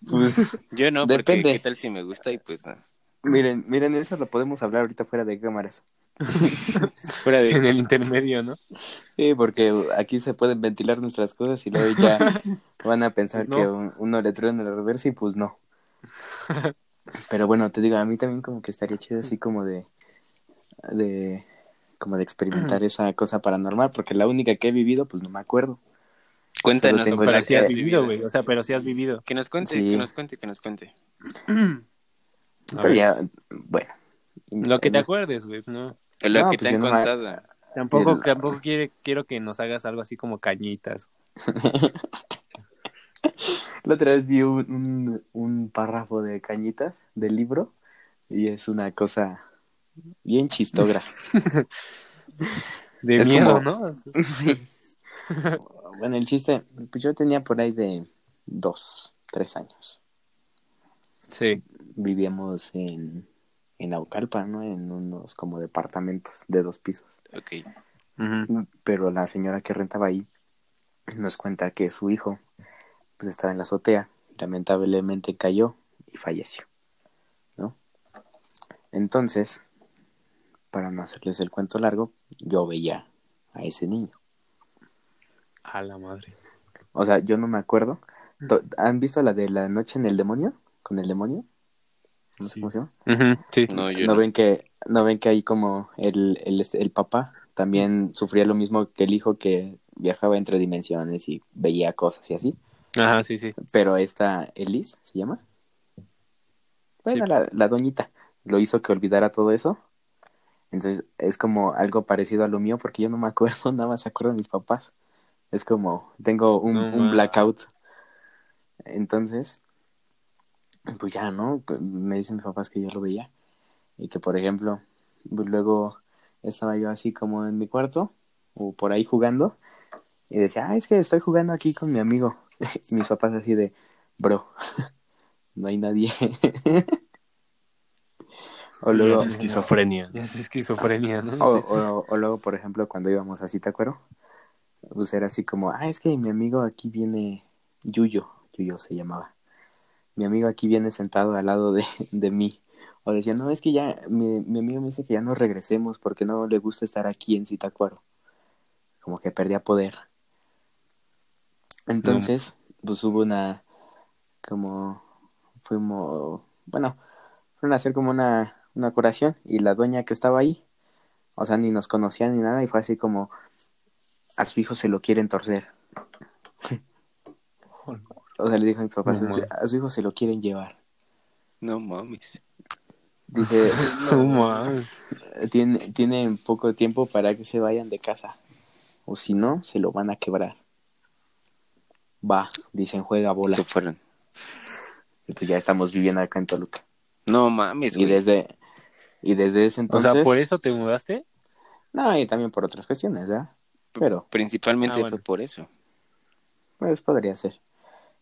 Pues Yo no, porque Depende. qué tal si me gusta y pues no. miren, miren, eso lo podemos hablar ahorita fuera de cámaras. [LAUGHS] Fuera En de... el intermedio, ¿no? Sí, porque aquí se pueden ventilar nuestras cosas y luego ya van a pensar Pues no. que un- uno le truena la reversa y pues no. Pero bueno, te digo, a mí también como que estaría chido así como de, de, como de experimentar esa cosa paranormal, porque la única que he vivido, pues no me acuerdo. Cuéntanos. tengo Pero sí qué has vivido, güey. O sea, pero sí has vivido. Que nos cuente, Sí. que nos cuente, que nos cuente. [CLEARS THROAT] Pero ya, bueno. Lo que te acuerdes, güey. No. Lo No, que pues te han me- contado. Tampoco, El- tampoco quiere, quiero que nos hagas algo así como cañitas. [LAUGHS] La otra vez vi un, un, un párrafo de cañitas del libro y es una cosa bien chistogra. [LAUGHS] De Es miedo, como- ¿no? [LAUGHS] [LAUGHS] bueno, el chiste, pues yo tenía por ahí de dos, tres años. Sí. Vivíamos en, en Naucalpan, ¿no? En unos como departamentos de dos pisos. Ok. Pero la señora que rentaba ahí nos cuenta que su hijo pues estaba en la azotea, lamentablemente cayó y falleció, ¿no? Entonces, para no hacerles el cuento largo, yo veía a ese niño. A la madre. O sea, yo no me acuerdo. ¿Han visto la de la noche en el demonio? ¿Con el demonio? No sé cómo se llama. Sí. No, yo ¿No, no. ven que no ven que ahí como el, el, este, el papá también sufría lo mismo que el hijo que viajaba entre dimensiones y veía cosas y así? Ajá, sí, sí. Pero esta Elise se llama. Bueno, Sí. la, la doñita lo hizo que olvidara todo eso. Entonces es como algo parecido a lo mío porque yo no me acuerdo, [LAUGHS] nada más se acuerdan mis papás. Es como, tengo un, No un blackout. Entonces, pues ya, ¿no? Me dicen mis papás que yo lo veía. Y que, por ejemplo, pues luego estaba yo así como en mi cuarto o por ahí jugando. Y decía, ah, es que estoy jugando aquí con mi amigo. [LAUGHS] Y mis papás así de, bro, [LAUGHS] no hay nadie. [LAUGHS] o luego, Es esquizofrenia. Ya es esquizofrenia, ¿no? o, Sí. o- o luego, por ejemplo, cuando íbamos así, ¿te acuerdo? Pues era así como, ah, es que mi amigo aquí viene, Yuyo, Yuyo se llamaba. Mi amigo aquí viene sentado al lado de, de mí. O decía, no, es que ya, mi, mi amigo me dice que ya no regresemos porque no le gusta estar aquí en Zitácuaro. Como que perdía poder. Entonces, pues hubo una, como, fuimos, bueno, fueron a hacer como una, una curación y la dueña que estaba ahí, o sea, ni nos conocía ni nada y fue así como, a su hijo se lo quieren torcer. [LAUGHS] O sea, le dijo a mi papá, No "A su- hijo se lo quieren llevar. No mames. Dice, [LAUGHS] No mames. tiene, tienen poco tiempo para que se vayan de casa. O si no, se lo van a quebrar. Va, dicen, juega bola. Se fueron. Y pues ya estamos viviendo acá en Toluca. No mames, Y güey. desde, y desde ese O entonces... sea, ¿por eso te mudaste? No, y también por otras cuestiones, ¿verdad? Pero, Principalmente Ah, bueno. fue por eso. pues podría ser.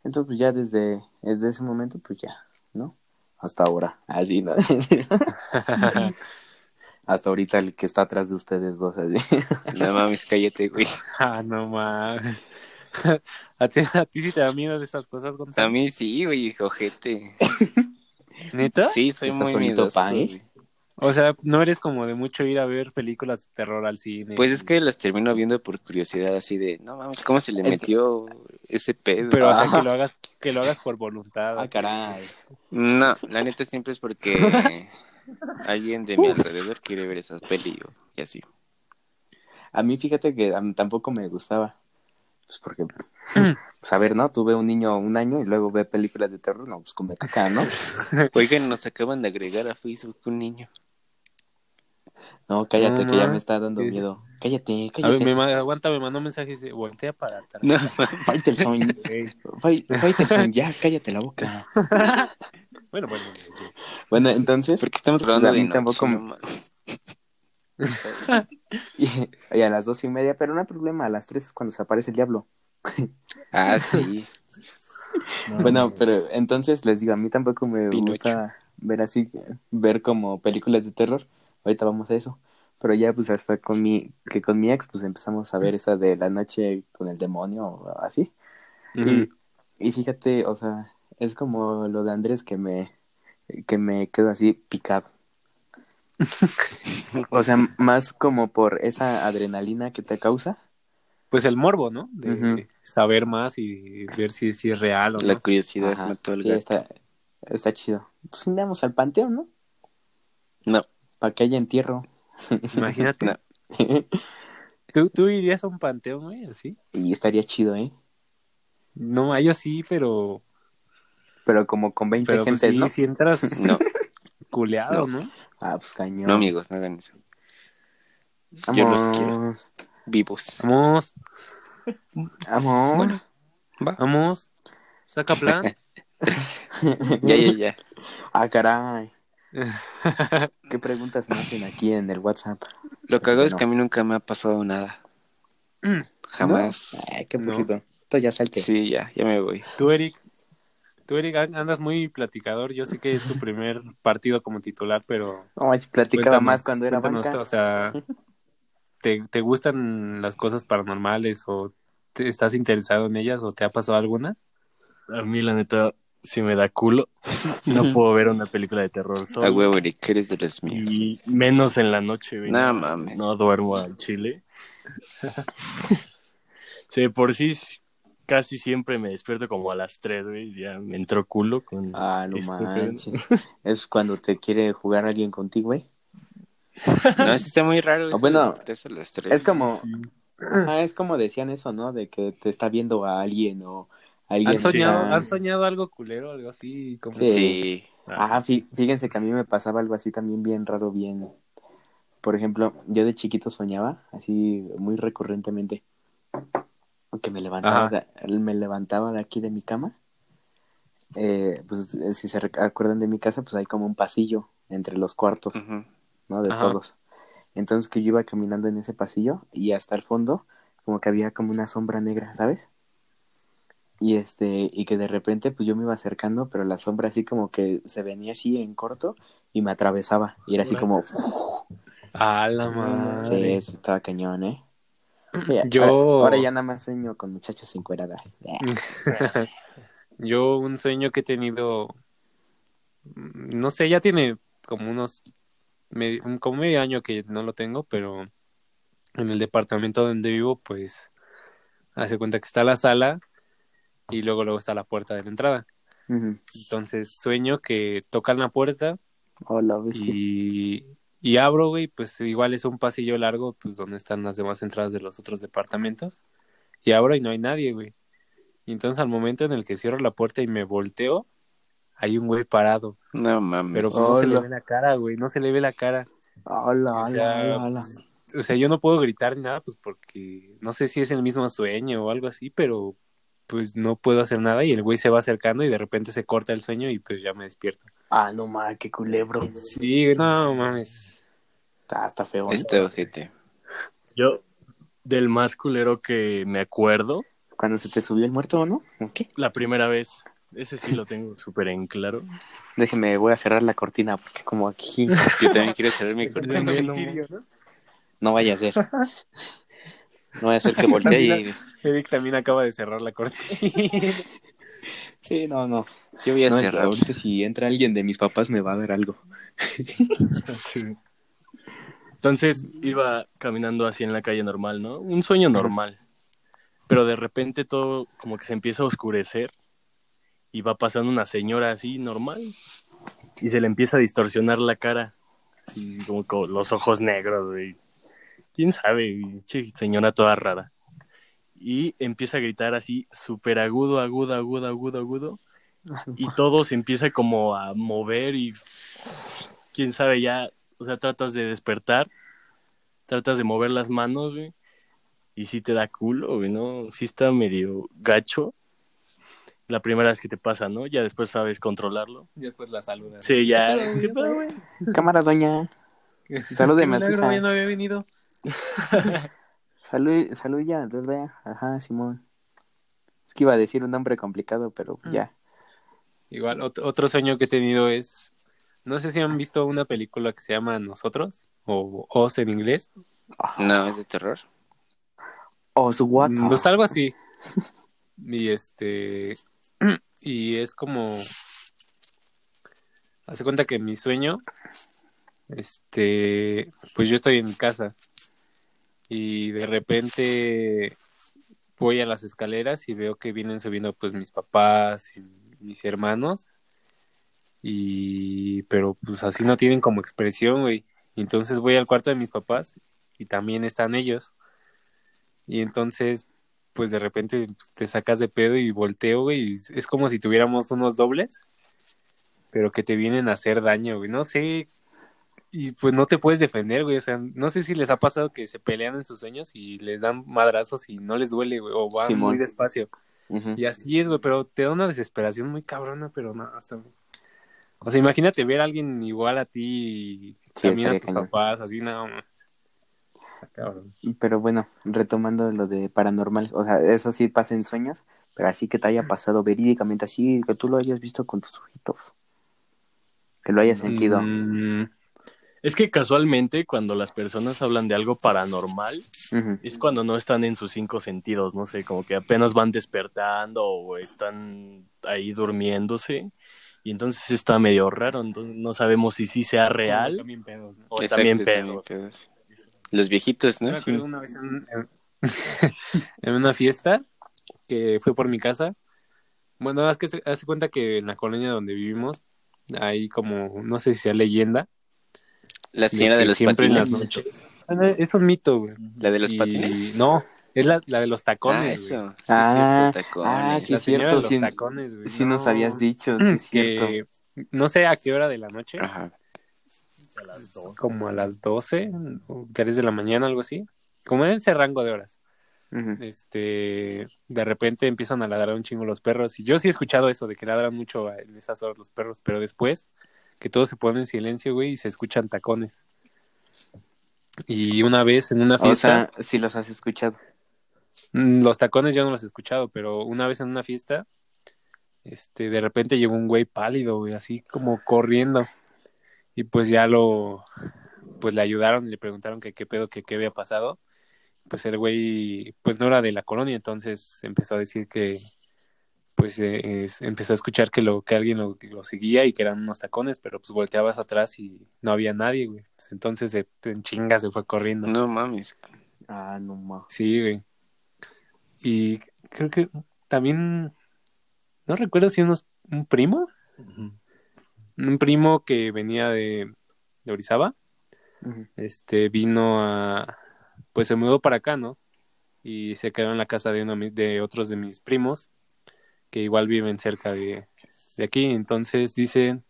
Entonces, pues ya desde, desde ese momento, pues ya, ¿no? Hasta ahora, así, ¿no? [LAUGHS] Hasta ahorita el que está atrás de ustedes dos, así. No mames, cállate, güey. [LAUGHS] ah, no mames. [LAUGHS] ¿A ti, a ti sí te da miedo de esas cosas, A Gonzalo? mí sí, güey, ojete. [LAUGHS] ¿Neta? Sí, soy ¿Estás muy miedoso. eh? O sea, no eres como de mucho ir a ver películas de terror al cine. Pues es que las termino viendo por curiosidad, así de, no mames, ¿cómo se le Es que- metió ese pedo? Pero, o sea, Ah. [LAUGHS] que lo hagas, que lo hagas por voluntad. Ah, caray. No, la neta siempre es porque alguien de mi alrededor quiere ver esas peli o- y así. A mí, fíjate que a mí tampoco me gustaba. Pues porque, pues a ver, ¿no? Tuve un niño un año y luego ve películas de terror, no, pues come caca, ¿no? [LAUGHS] Oigan, nos acaban de agregar a Facebook un niño. No, cállate, No, que ya me está dando Sí. miedo. Cállate, A ver, cállate. me ma- aguanta, me mandó un mensaje y dice, voltea para atrás. No, [LAUGHS] Faitelson, [LAUGHS] Faitelson, ya, cállate la boca. Bueno, bueno, sí. Bueno, entonces, porque estamos Pues hablando a mí de noche, tampoco me- no. [LAUGHS] y, y a las dos y media, pero no hay problema, a las tres es cuando se aparece el diablo. [LAUGHS] Ah, sí. Bueno, pero entonces les digo, a mí tampoco me Pinocho. gusta ver así, ver como películas de terror. Ahorita vamos a eso. Pero ya pues hasta con mi, que con mi ex pues empezamos a ver esa de la noche con el demonio o así. Y, Y fíjate, o sea, es como lo de Andrés que me, que me quedo así picado. [LAUGHS] O sea, más como por esa adrenalina que te causa. Pues el morbo, ¿no? De saber más y ver si, si es real o La no. curiosidad Ajá, mató al sí, gato. está, está chido. Pues andamos al panteón, ¿no? No, Para que haya entierro. Imagínate. No. [LAUGHS] ¿Tú, ¿Tú irías a un panteón, güey? Así. y estaría chido, ¿eh? No, yo sí, pero. Pero como con 20 Pero pues gentes, sí, ¿no? si entras no, [LAUGHS] culeado, No. ¿no? Ah, pues cañón. no, amigos, no hagan eso. Yo los quiero. Vivos. Vamos, Vamos. Bueno. Va. vamos. Saca plan. [LAUGHS] Ya, ya, ya. Ah, caray. ¿Qué preguntas me hacen aquí en el WhatsApp? Lo cagado es No. que a mí nunca me ha pasado nada. Jamás. Ay, qué No. poquito. Esto ya salte. Sí, ya, ya me voy. Tú, Eric. Tú, Eric, an- andas muy platicador. Yo sé que es tu [LAUGHS] primer partido como titular, pero. No, platicaba más cuando era banca. O sea, ¿te, ¿te gustan las cosas paranormales o te- estás interesado en ellas o te ha pasado alguna? A mí, la neta, si me da culo. [LAUGHS] No puedo ver una película de terror A solo. huevo, Eric, eres de los míos. Y menos en la noche, güey. No mames. No duermo al chile. [LAUGHS] sí, por sí casi siempre me despierto como a las 3, güey. Ya me entró culo con Ah, no esto, manches. [LAUGHS] Es cuando te quiere jugar alguien contigo, güey. No, eso está muy raro. eso bueno, de despertarse a las tres. Es como, Sí. [CLEARS THROAT] ah, es como decían eso, ¿no? De que te está viendo a alguien o alguien ¿Han soñado, está- ¿Han soñado algo culero, algo así? Como... Sí. Sí. Ah, fí- fíjense que a mí me pasaba algo así también bien raro, bien. Por ejemplo, yo de chiquito soñaba así muy recurrentemente que me levantaba, de, me levantaba de aquí de mi cama. Eh, pues eh, si se acuerdan de mi casa, pues hay como un pasillo entre los cuartos. ¿no? De Ajá. todos. Entonces que yo iba caminando en ese pasillo y hasta el fondo como que había como una sombra negra, ¿sabes? Y este, y que de repente pues yo me iba acercando, pero la sombra así como que se venía así en corto y me atravesaba. Y era así como, A la sí, madre. eso estaba cañón, ¿eh? Mira, Yo- ahora, ahora ya nada más sueño con muchachas encueradas. Yo un sueño que he tenido, mm, no sé, ya tiene como unos, medio, como medio año que no lo tengo, pero en el departamento donde vivo, pues, hace cuenta que está la sala y luego luego está la puerta de la entrada. Entonces sueño que tocan la puerta Hola, bestia. y, y abro, güey, pues igual es un pasillo largo, pues donde están las demás entradas de los otros departamentos. Y abro y no hay nadie, güey. Y entonces al momento en el que cierro la puerta y me volteo, hay un güey parado. No mames. Pero pues, no se le ve la cara, güey, no se le ve la cara. Hola, O sea, hola, hola. pues, o sea, yo no puedo gritar ni nada, pues porque no sé si es el mismo sueño o algo así, pero pues no puedo hacer nada y el güey se va acercando y de repente se corta el sueño y pues ya me despierto. Ah, no mames, qué culebro. Sí, no mames. Ah, está feo. Este ojete. Yo, del más culero que me acuerdo, Cuando se te subió el muerto, ¿no? ¿O qué? la primera vez, ese sí lo tengo súper en claro. Déjeme, voy a cerrar la cortina porque como aquí [LAUGHS] Yo también quiero saber mi cortina. No vaya a ser. [LAUGHS] No vaya a ser que voltee y... Eric también acaba de cerrar la cortina. [LAUGHS] Sí, no, no. Yo voy a No, cerrar. ahorita si entra alguien de mis papás me va a dar algo. [LAUGHS] Entonces iba caminando así en la calle normal, ¿no? Un sueño normal. Pero de repente todo como que se empieza a oscurecer y va pasando una señora así normal y se le empieza a distorsionar la cara, así como con los ojos negros, güey. ¿Quién sabe? Che, señora toda rara. Y empieza a gritar así súper agudo, agudo, agudo, agudo, agudo. Y todo se empieza como a mover y quién sabe ya, o sea, tratas de despertar, tratas de mover las manos, güey, y sí te da culo, güey, ¿no? Sí está medio gacho. La primera vez que te pasa, ¿no? Ya después sabes controlarlo. Y después la saluda. Sí, ya. ¿Qué pedo, ¿Qué pedo, güey? Cámara, doña. [LAUGHS] Salúdeme a su Milagro, hija. ya no había venido. [LAUGHS] Salud, salud ya, vea. Ajá, Simón. Es que iba a decir un nombre complicado, pero ya. Igual, ot- otro sueño que he tenido es, no sé si han visto una película que se llama Nosotros, o Oz en inglés. No, es de terror. Oswata. Pues algo así. [LAUGHS] Y este, [CLEARS THROAT] y es como hace cuenta que en mi sueño este pues yo estoy en mi casa y de repente voy a las escaleras y veo que vienen subiendo pues mis papás y mis hermanos y pero pues así no tienen como expresión, güey. Entonces voy al cuarto de mis papás y también están ellos. Y entonces pues de repente pues, te sacas de pedo y volteo, güey, y es como si tuviéramos unos dobles, pero que te vienen a hacer daño, güey. No sé, y pues no te puedes defender, güey. O sea, no sé si les ha pasado que se pelean en sus sueños y les dan madrazos y no les duele, güey, o van Simón. muy despacio. Y así es, güey, pero te da una desesperación muy cabrona, pero no, hasta... O sea, imagínate ver a alguien igual a ti y Sí, también a tus papás, así. Está cabrón. Pero bueno, retomando lo de paranormal, o sea, eso sí pasa en sueños, pero así que te haya pasado verídicamente así, que tú lo hayas visto con tus ojitos, que lo hayas sentido. Mm, Es que casualmente cuando las personas hablan de algo paranormal, es cuando no están en sus cinco sentidos, no sé, como que apenas van despertando o están ahí durmiéndose. Y entonces está medio raro, entonces no sabemos si sí sea real también pedos, ¿no? o Exacto, también pedos. pedos. Los viejitos, ¿no? Yo me acuerdo una vez en, en- [LAUGHS] en una fiesta que fue por mi casa. Bueno, es que se hace cuenta que en la colonia donde vivimos hay como, no sé si sea leyenda. La señora de los patines. las. Bueno, Es un mito, güey. La de los Y- patines. No, es la, la de los Ah, tacones. eso. Sí, Ah, cierto, tacones. ah, sí, la es señora cierto, de los sí. tacones, güey. Sí nos No, habías dicho, sí es cierto. que no sé a qué hora de la noche, Ajá. como a las 12 o 3 de la mañana, algo así. Como en ese rango de horas. Este, de repente empiezan a ladrar un chingo los perros. Y yo sí he escuchado eso de que ladran mucho en esas horas los perros, pero después que todo se pone en silencio, güey, y se escuchan tacones. Y una vez en una O fiesta, sea, sí los has escuchado. mm, los tacones yo no los he escuchado, pero una vez en una fiesta, este, de repente llegó un güey pálido, güey, así como corriendo. Y pues ya lo, pues le ayudaron, le preguntaron que qué pedo, que qué había pasado. Pues el güey, pues no era de la colonia, entonces empezó a decir que, pues eh, es- empezó a escuchar que lo que alguien lo, lo seguía y que eran unos tacones, pero pues volteabas atrás y no había nadie, güey. Pues entonces se- en chinga se fue corriendo. No mames. Ah, no ma. Sí, güey. Y creo que también, no recuerdo si unos, un primo, un primo que venía de, de Orizaba, este, vino a, pues se mudó para acá, ¿no? Y se quedó en la casa de uno de otros de mis primos, que igual viven cerca de, de aquí. Entonces dicen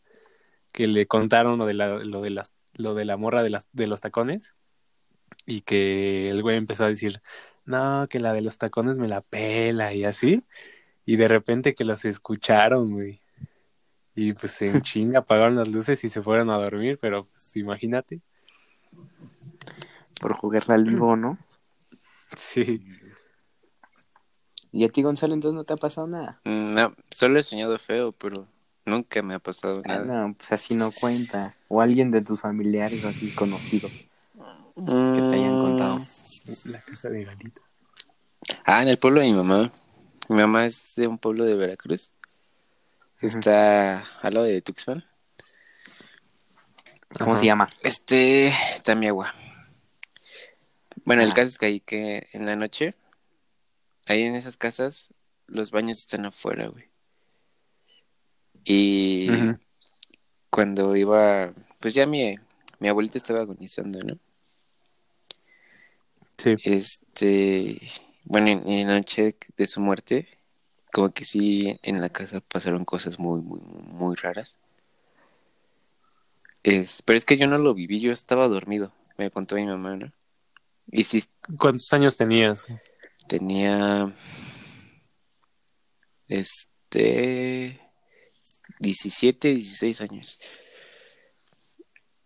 que le contaron lo de la, lo de las, lo de la morra de las, de los tacones, y que el güey empezó a decir, no, que la de los tacones me la pela y así. Y de repente que los escucharon, güey. Y pues en [LAUGHS] chinga apagaron las luces y se fueron a dormir, pero pues imagínate. Por jugarla al vivo, ¿no? [LAUGHS] Sí. Y a ti, Gonzalo, entonces no te ha pasado nada. Mm, No, solo he soñado feo, pero nunca me ha pasado Ah, nada. no, pues así no cuenta. O alguien de tus familiares o así conocidos. que te hayan contado. La casa de Galito. Ah, en el pueblo de mi mamá. Mi mamá es de un pueblo de Veracruz. Que está al lado de Tuxpan. ¿Cómo Ajá. se llama? Este, Tamiagua. Bueno, el caso es que ahí que en la noche, ahí en esas casas, los baños están afuera, güey. Y cuando iba, pues ya mi, mi abuelita estaba agonizando, ¿no? Sí. Este, bueno, en, en la noche de su muerte, como que sí, en la casa pasaron cosas muy, muy, muy raras. Es, pero es que yo no lo viví, yo estaba dormido, me contó mi mamá, ¿no? Y sí, ¿Cuántos años tenías? Tenía, este, 17, 16 años.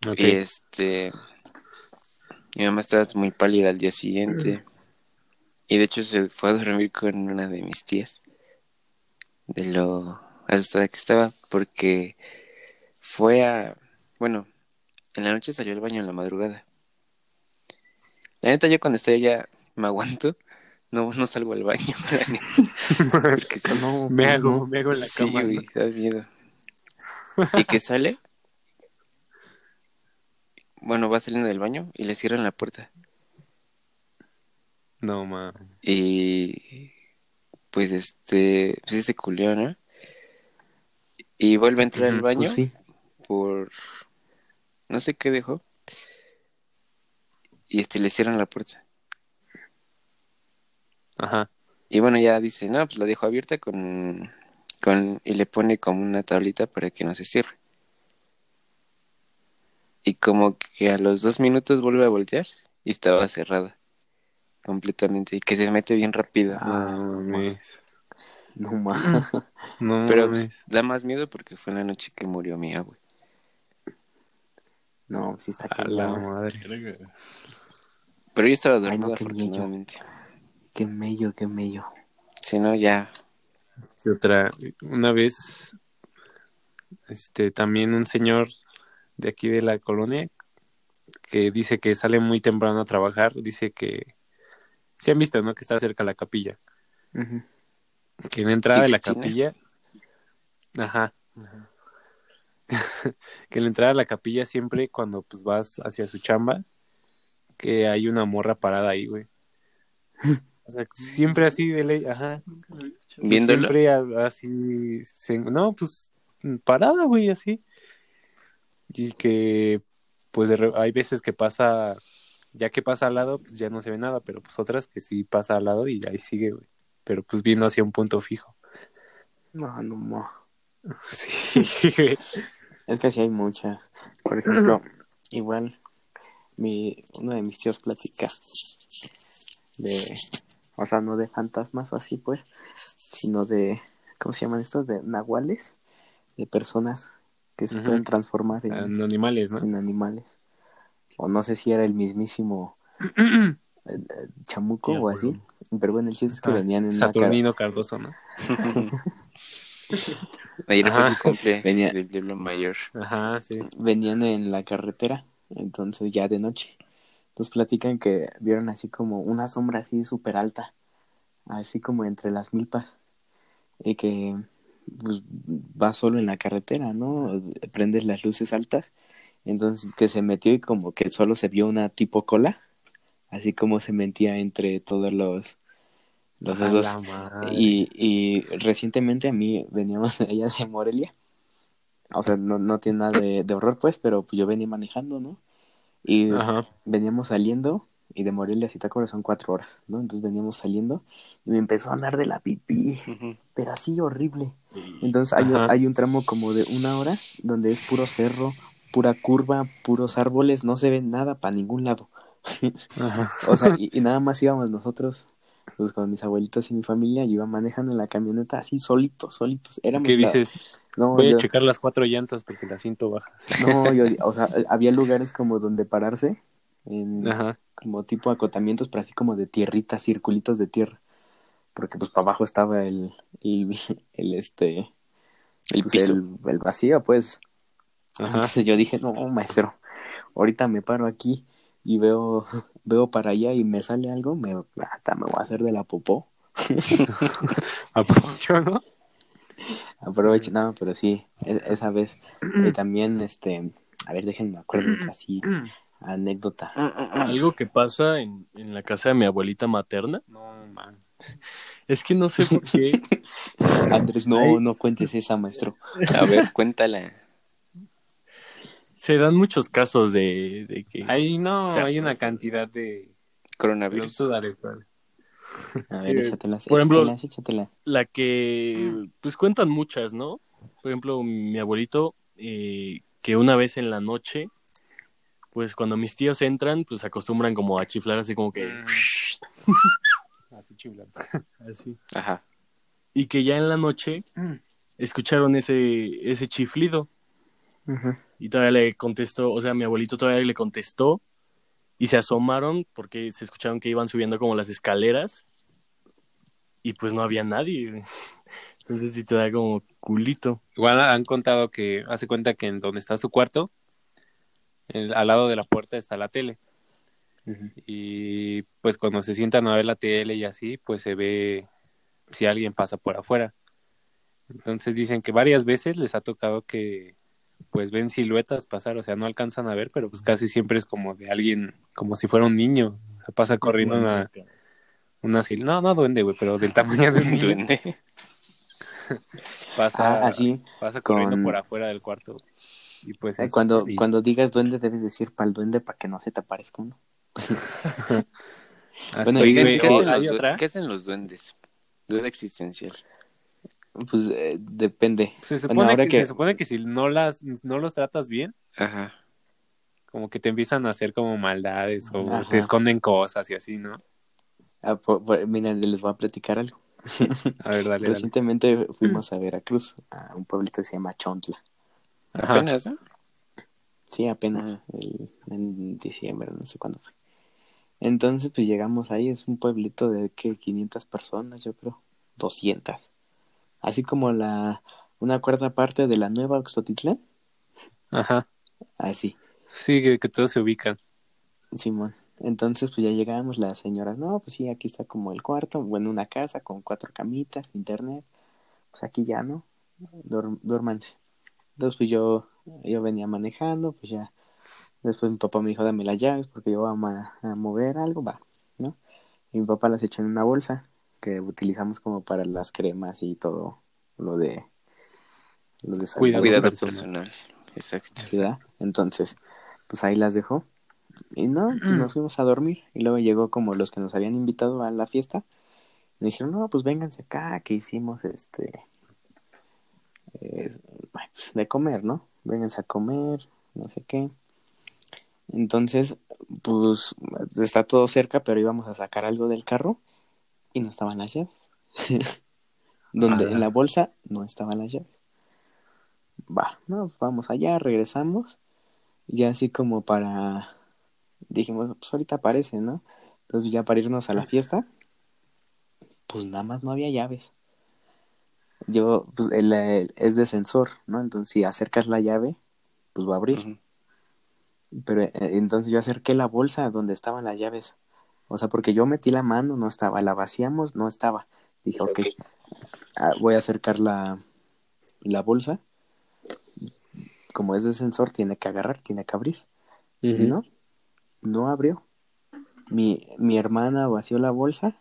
Ok. Y este, mi mamá estaba muy pálida al día siguiente. [CLEARS THROAT] Y de hecho se fue a dormir con una de mis tías. De lo asustada que estaba. Porque fue a, bueno, en la noche salió al baño en la madrugada. La neta yo cuando estoy allá me aguanto. No, no salgo al baño. [LAUGHS] [LAUGHS] Porque sí, No, me hago, no. me hago en la sí, cama. güey, da miedo. ¿Y que sale? Bueno, va saliendo del baño y le cierran la puerta. No, ma. Y pues este, pues ese culió, ¿no? Y vuelve a entrar al baño Pues sí. por no sé qué dejó. Y este le cierran la puerta. Ajá. Y bueno, ya dice, no, pues la dejo abierta con, con y le pone como una tablita para que no se cierre. Y como que a los dos minutos vuelve a voltear y estaba cerrada completamente y que se mete bien rápido. Ah, No mames. No más. [LAUGHS] No Pero mames. pues, da más miedo porque fue en la noche que murió mi abue. No, sí está A la madre. Pero yo estaba Ay, no, dormido qué afortunadamente. Qué mello, qué mello. Si no, ya. Y otra, una vez, este, también un señor de aquí de la colonia que dice que sale muy temprano a trabajar, dice que, se han visto, ¿no? Que está cerca la capilla, que en la entrada de la capilla, ajá, [LAUGHS] que en la entrada de la capilla siempre cuando pues vas hacia su chamba, que hay una morra parada ahí, güey. [LAUGHS] O sea, siempre así de ley, ajá. Viéndolo. Siempre así, se- no, pues parada, güey, así. Y que, pues de re- hay veces que pasa, ya que pasa al lado, pues ya no se ve nada, pero pues otras que sí pasa al lado y ahí sigue, güey. Pero pues viendo hacia un punto fijo. No, no, no. [LAUGHS] Sí. Es que sí hay muchas. Por ejemplo, [CLEARS THROAT] igual, mi, uno de mis tíos platica de, o sea, no de fantasmas o así, pues, sino de, ¿cómo se llaman estos? De nahuales, de personas que se pueden transformar en, En animales, ¿no? en animales. O no sé si era el mismísimo [CLEARS THROAT] eh, eh, chamuco o así, pero bueno, el chiste es que Ah, venían en una Saturnino Cardoso, ¿no? [LAUGHS] Ayer fue el cumple [LAUGHS] Venía- del diablo mayor. Ajá, sí. venían en la carretera, entonces ya de noche. Entonces platican que vieron así como una sombra así súper alta, así como entre las milpas, y que pues, va solo en la carretera, ¿no? Prendes las luces altas, entonces que se metió y como que solo se vio una tipo cola, así como se metía entre todos los, los esos. Y, y recientemente a mí veníamos de allá de Morelia. O sea, no, no tiene nada de, de horror, pues, pero pues yo venía manejando, ¿no? Y Ajá. veníamos saliendo, y de Morelia a Zitácuaro son cuatro horas, ¿no? Entonces veníamos saliendo y me empezó a andar de la pipí, pero así horrible. Entonces hay, hay un tramo como de una hora donde es puro cerro, pura curva, puros árboles, no se ve nada para ningún lado. [LAUGHS] Ajá. O sea, [LAUGHS] y, y nada más íbamos nosotros, pues con mis abuelitos y mi familia, yo iba manejando en la camioneta así solitos, solitos. Éramos ¿Qué la- dices? No, Voy yo- a checar las cuatro llantas porque la siento bajas. no, yo, [LAUGHS] o sea, había lugares como donde pararse, en, Ajá. como tipo acotamientos, pero así como de tierritas, circulitos de tierra. Porque pues para abajo estaba el, el, [LAUGHS] el, este, El pues, piso. el, el vacío, pues. Ajá. Entonces yo dije, no, maestro, ahorita me paro aquí y veo, [LAUGHS] veo para allá y me sale algo, me, hasta me voy a hacer de la popó. Aprovecho, ¿no? Aprovecho, no, pero sí, e- esa vez. Y también, este, a ver, déjenme acuerdo otra así, anécdota. Algo que pasa en, en la casa de mi abuelita materna No, man. es que no sé por qué. [LAUGHS] Andrés, no, Ay. no cuentes esa, maestro. [LAUGHS] A ver, cuéntala. se dan muchos casos de, de que. Ahí no, o sea, hay una cantidad de... Coronavirus. tú A Sí, ver, échatelas, por ejemplo- échatelas, échatelas. La que. Pues cuentan muchas, ¿no? Por ejemplo, mi abuelito, eh, que una vez en la noche, pues cuando mis tíos entran, pues acostumbran como a chiflar así como que. [LAUGHS] Así chiflando. Así. Ajá. Y que ya en la noche escucharon ese, ese chiflido. Ujú. Y todavía le contestó, o sea, mi abuelito todavía le contestó y se asomaron porque se escucharon que iban subiendo como las escaleras y pues no había nadie. [LAUGHS] Entonces sí te da como culito. Igual han contado que hace cuenta que en donde está su cuarto, el- al lado de la puerta está la tele. Y pues cuando se sientan a ver la tele y así, pues se ve si alguien pasa por afuera. Entonces dicen que varias veces les ha tocado que pues ven siluetas pasar, o sea, no alcanzan a ver, pero pues casi siempre es como de alguien, como si fuera un niño, o sea, pasa corriendo una, una sil- no, no duende, güey, pero del tamaño de [LAUGHS] un Duende. [LAUGHS] pasa, Ah, así. pasa corriendo con- por afuera del cuarto. Y pues Eh, Cuando, y- cuando digas duende, debes decir pa'l duende para que no se te aparezca uno. [LAUGHS] bueno, ¿qué, hacen los, qué hacen los duendes? Duende existencial. Pues eh, depende. se Bueno, supone, ahora que, que- se supone que si no las, no los tratas bien, Ajá. como que te empiezan a hacer como maldades o Ajá. te esconden cosas y así, ¿no? Ah, po- po- mira, les voy a platicar algo. [LAUGHS] A ver, dale, dale. Recientemente fuimos a Veracruz, a un pueblito que se llama Chontla. Ajá. Apenas, ¿no? Sí, apenas, el- en diciembre, no sé cuándo fue. Entonces, pues llegamos ahí, es un pueblito de que 500 personas, yo creo, 200. Así como la una cuarta parte de la nueva Oxtotitlán, Ajá. así, Sí, que, que todos se ubican. Simón. Entonces, pues ya llegamos, las señoras, no, pues sí, aquí está como el cuarto, bueno, una casa con cuatro camitas, internet, pues aquí ya, ¿no? Duérmanse. Entonces, pues yo, yo venía manejando, pues ya, después mi papá me dijo, dame las llaves porque yo voy a, a mover algo, va, ¿no? Y mi papá las echó en una bolsa que utilizamos como para las cremas y todo lo de, lo de salud. Cuidado Cuidado personal. personal. Exacto. Entonces, pues ahí las dejó. Y no, pues nos fuimos a dormir. Y luego llegó como los que nos habían invitado a la fiesta. Me dijeron, no, pues vénganse acá, que hicimos este. eh, pues, de comer, ¿no? Vénganse a comer, no sé qué. Entonces, pues está todo cerca, pero íbamos a sacar algo del carro y no estaban las llaves. [LAUGHS] Donde Ah. en la bolsa no estaban las llaves. Va, no, vamos allá, regresamos. Ya así como para. Dijimos, pues ahorita aparece, ¿no? Entonces ya para irnos a la fiesta, pues nada más no había llaves. Yo, pues el, el- es de sensor, ¿no? Entonces si acercas la llave, pues va a abrir. Pero eh, entonces yo acerqué la bolsa donde estaban las llaves. O sea, porque yo metí la mano, no estaba. La vaciamos, no estaba. Dije, ok, ah, voy a acercar la, la bolsa. Como es de sensor, tiene que agarrar, tiene que abrir. No, no abrió. Mi, mi hermana vació la bolsa,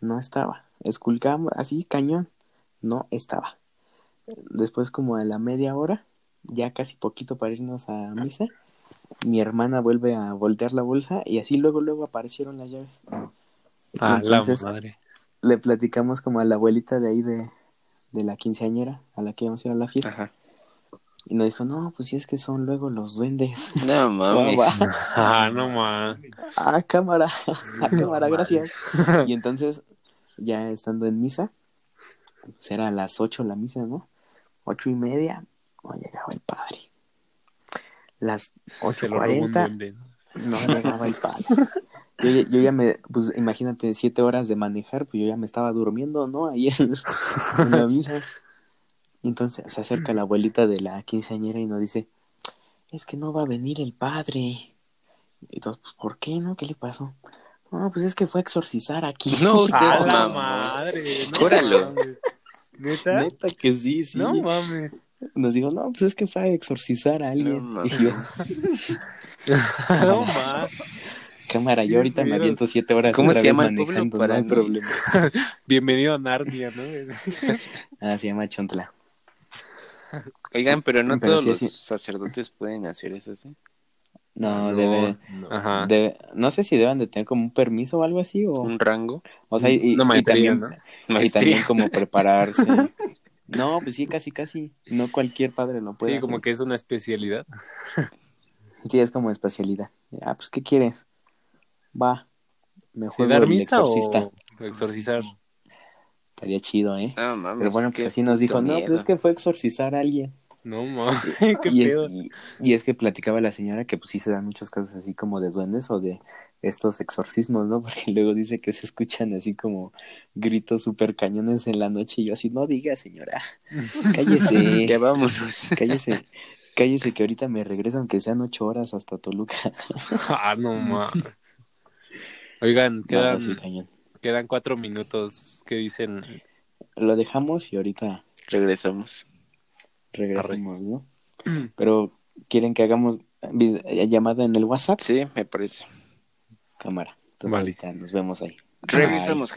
no estaba. Esculcamos así, cañón, no estaba. Después, como a la media hora, ya casi poquito para irnos a misa, mi hermana vuelve a voltear la bolsa y así luego, luego aparecieron las llaves. Ah, Entonces, la madre. le platicamos como a la abuelita de ahí de, de la quinceañera a la que íbamos a ir a la fiesta. Ajá. Y nos dijo, no, pues si es que son luego los duendes. [LAUGHS] [LAUGHS] No mames. Ah, no más. Ah, cámara, [LAUGHS] ah, cámara, No gracias. Y entonces, ya estando en misa, pues era a las ocho la misa, ¿no? Ocho y media, no llegaba el padre. Las ocho Se lo robó un cuarenta, duende, ¿no? no llegaba el padre. Yo, ya- yo ya me, pues imagínate, siete horas de manejar, pues yo ya me estaba durmiendo, ¿no? Ahí en, en la misa. Y entonces se acerca la abuelita de la quinceañera y nos dice, es que no va a venir el padre. Todos, pues, ¿por qué no? ¿Qué le pasó? No, pues es que fue a exorcizar aquí. No, [LAUGHS] usted ¡A es la madre! No. ¿Neta? Neta que sí, sí. No mames. Nos dijo, no, pues es que fue a exorcizar a alguien. No y yo, [LAUGHS] No cámara, yo ahorita me aviento siete horas ¿Cómo otra se vez llama el pueblo para no hay problema. [LAUGHS] Bienvenido a Narnia, ¿no? [LAUGHS] Ah, se llama Chontla. Oigan, pero no Pero todos sí, los sí. sacerdotes pueden hacer eso, ¿sí? No, debe, Ajá. debe- no sé si deben de tener como un permiso o algo así, o, Un rango. o sea, y, y- Una y maestría, también, ¿no? y también Maestría. como prepararse. No, pues sí, casi, casi. No cualquier padre lo puede Sí, como que es una especialidad. [LAUGHS] Sí, es como especialidad. Ah, pues, ¿qué quieres? Va, me ¿De juego dar el misa exorcista. o exorcizar? Estaría chido, ¿eh? No mames. Pero bueno, pues así nos dijo, no, pues es que fue a exorcizar a alguien. No mames, [LAUGHS] qué y, es, pedo. y, y es que platicaba la señora que pues sí se dan muchos casos así como de duendes o de estos exorcismos, ¿no? [LAUGHS] Porque luego dice que se escuchan así como gritos super cañones en la noche y yo así, no diga señora, cállese, [LAUGHS] Ya vámonos. cállese, cállese que ahorita me regreso aunque sean ocho horas hasta Toluca. Ah, no mames. Oigan, No, quedan, sí, cañón. quedan cuatro minutos. ¿Qué dicen? Lo dejamos y ahorita Regresamos. Regresamos, ¿no? [CLEARS THROAT] Pero, ¿quieren que hagamos llamada en el WhatsApp? Sí, me parece. Cámara. Entonces Vale. nos vemos ahí. Regresamos.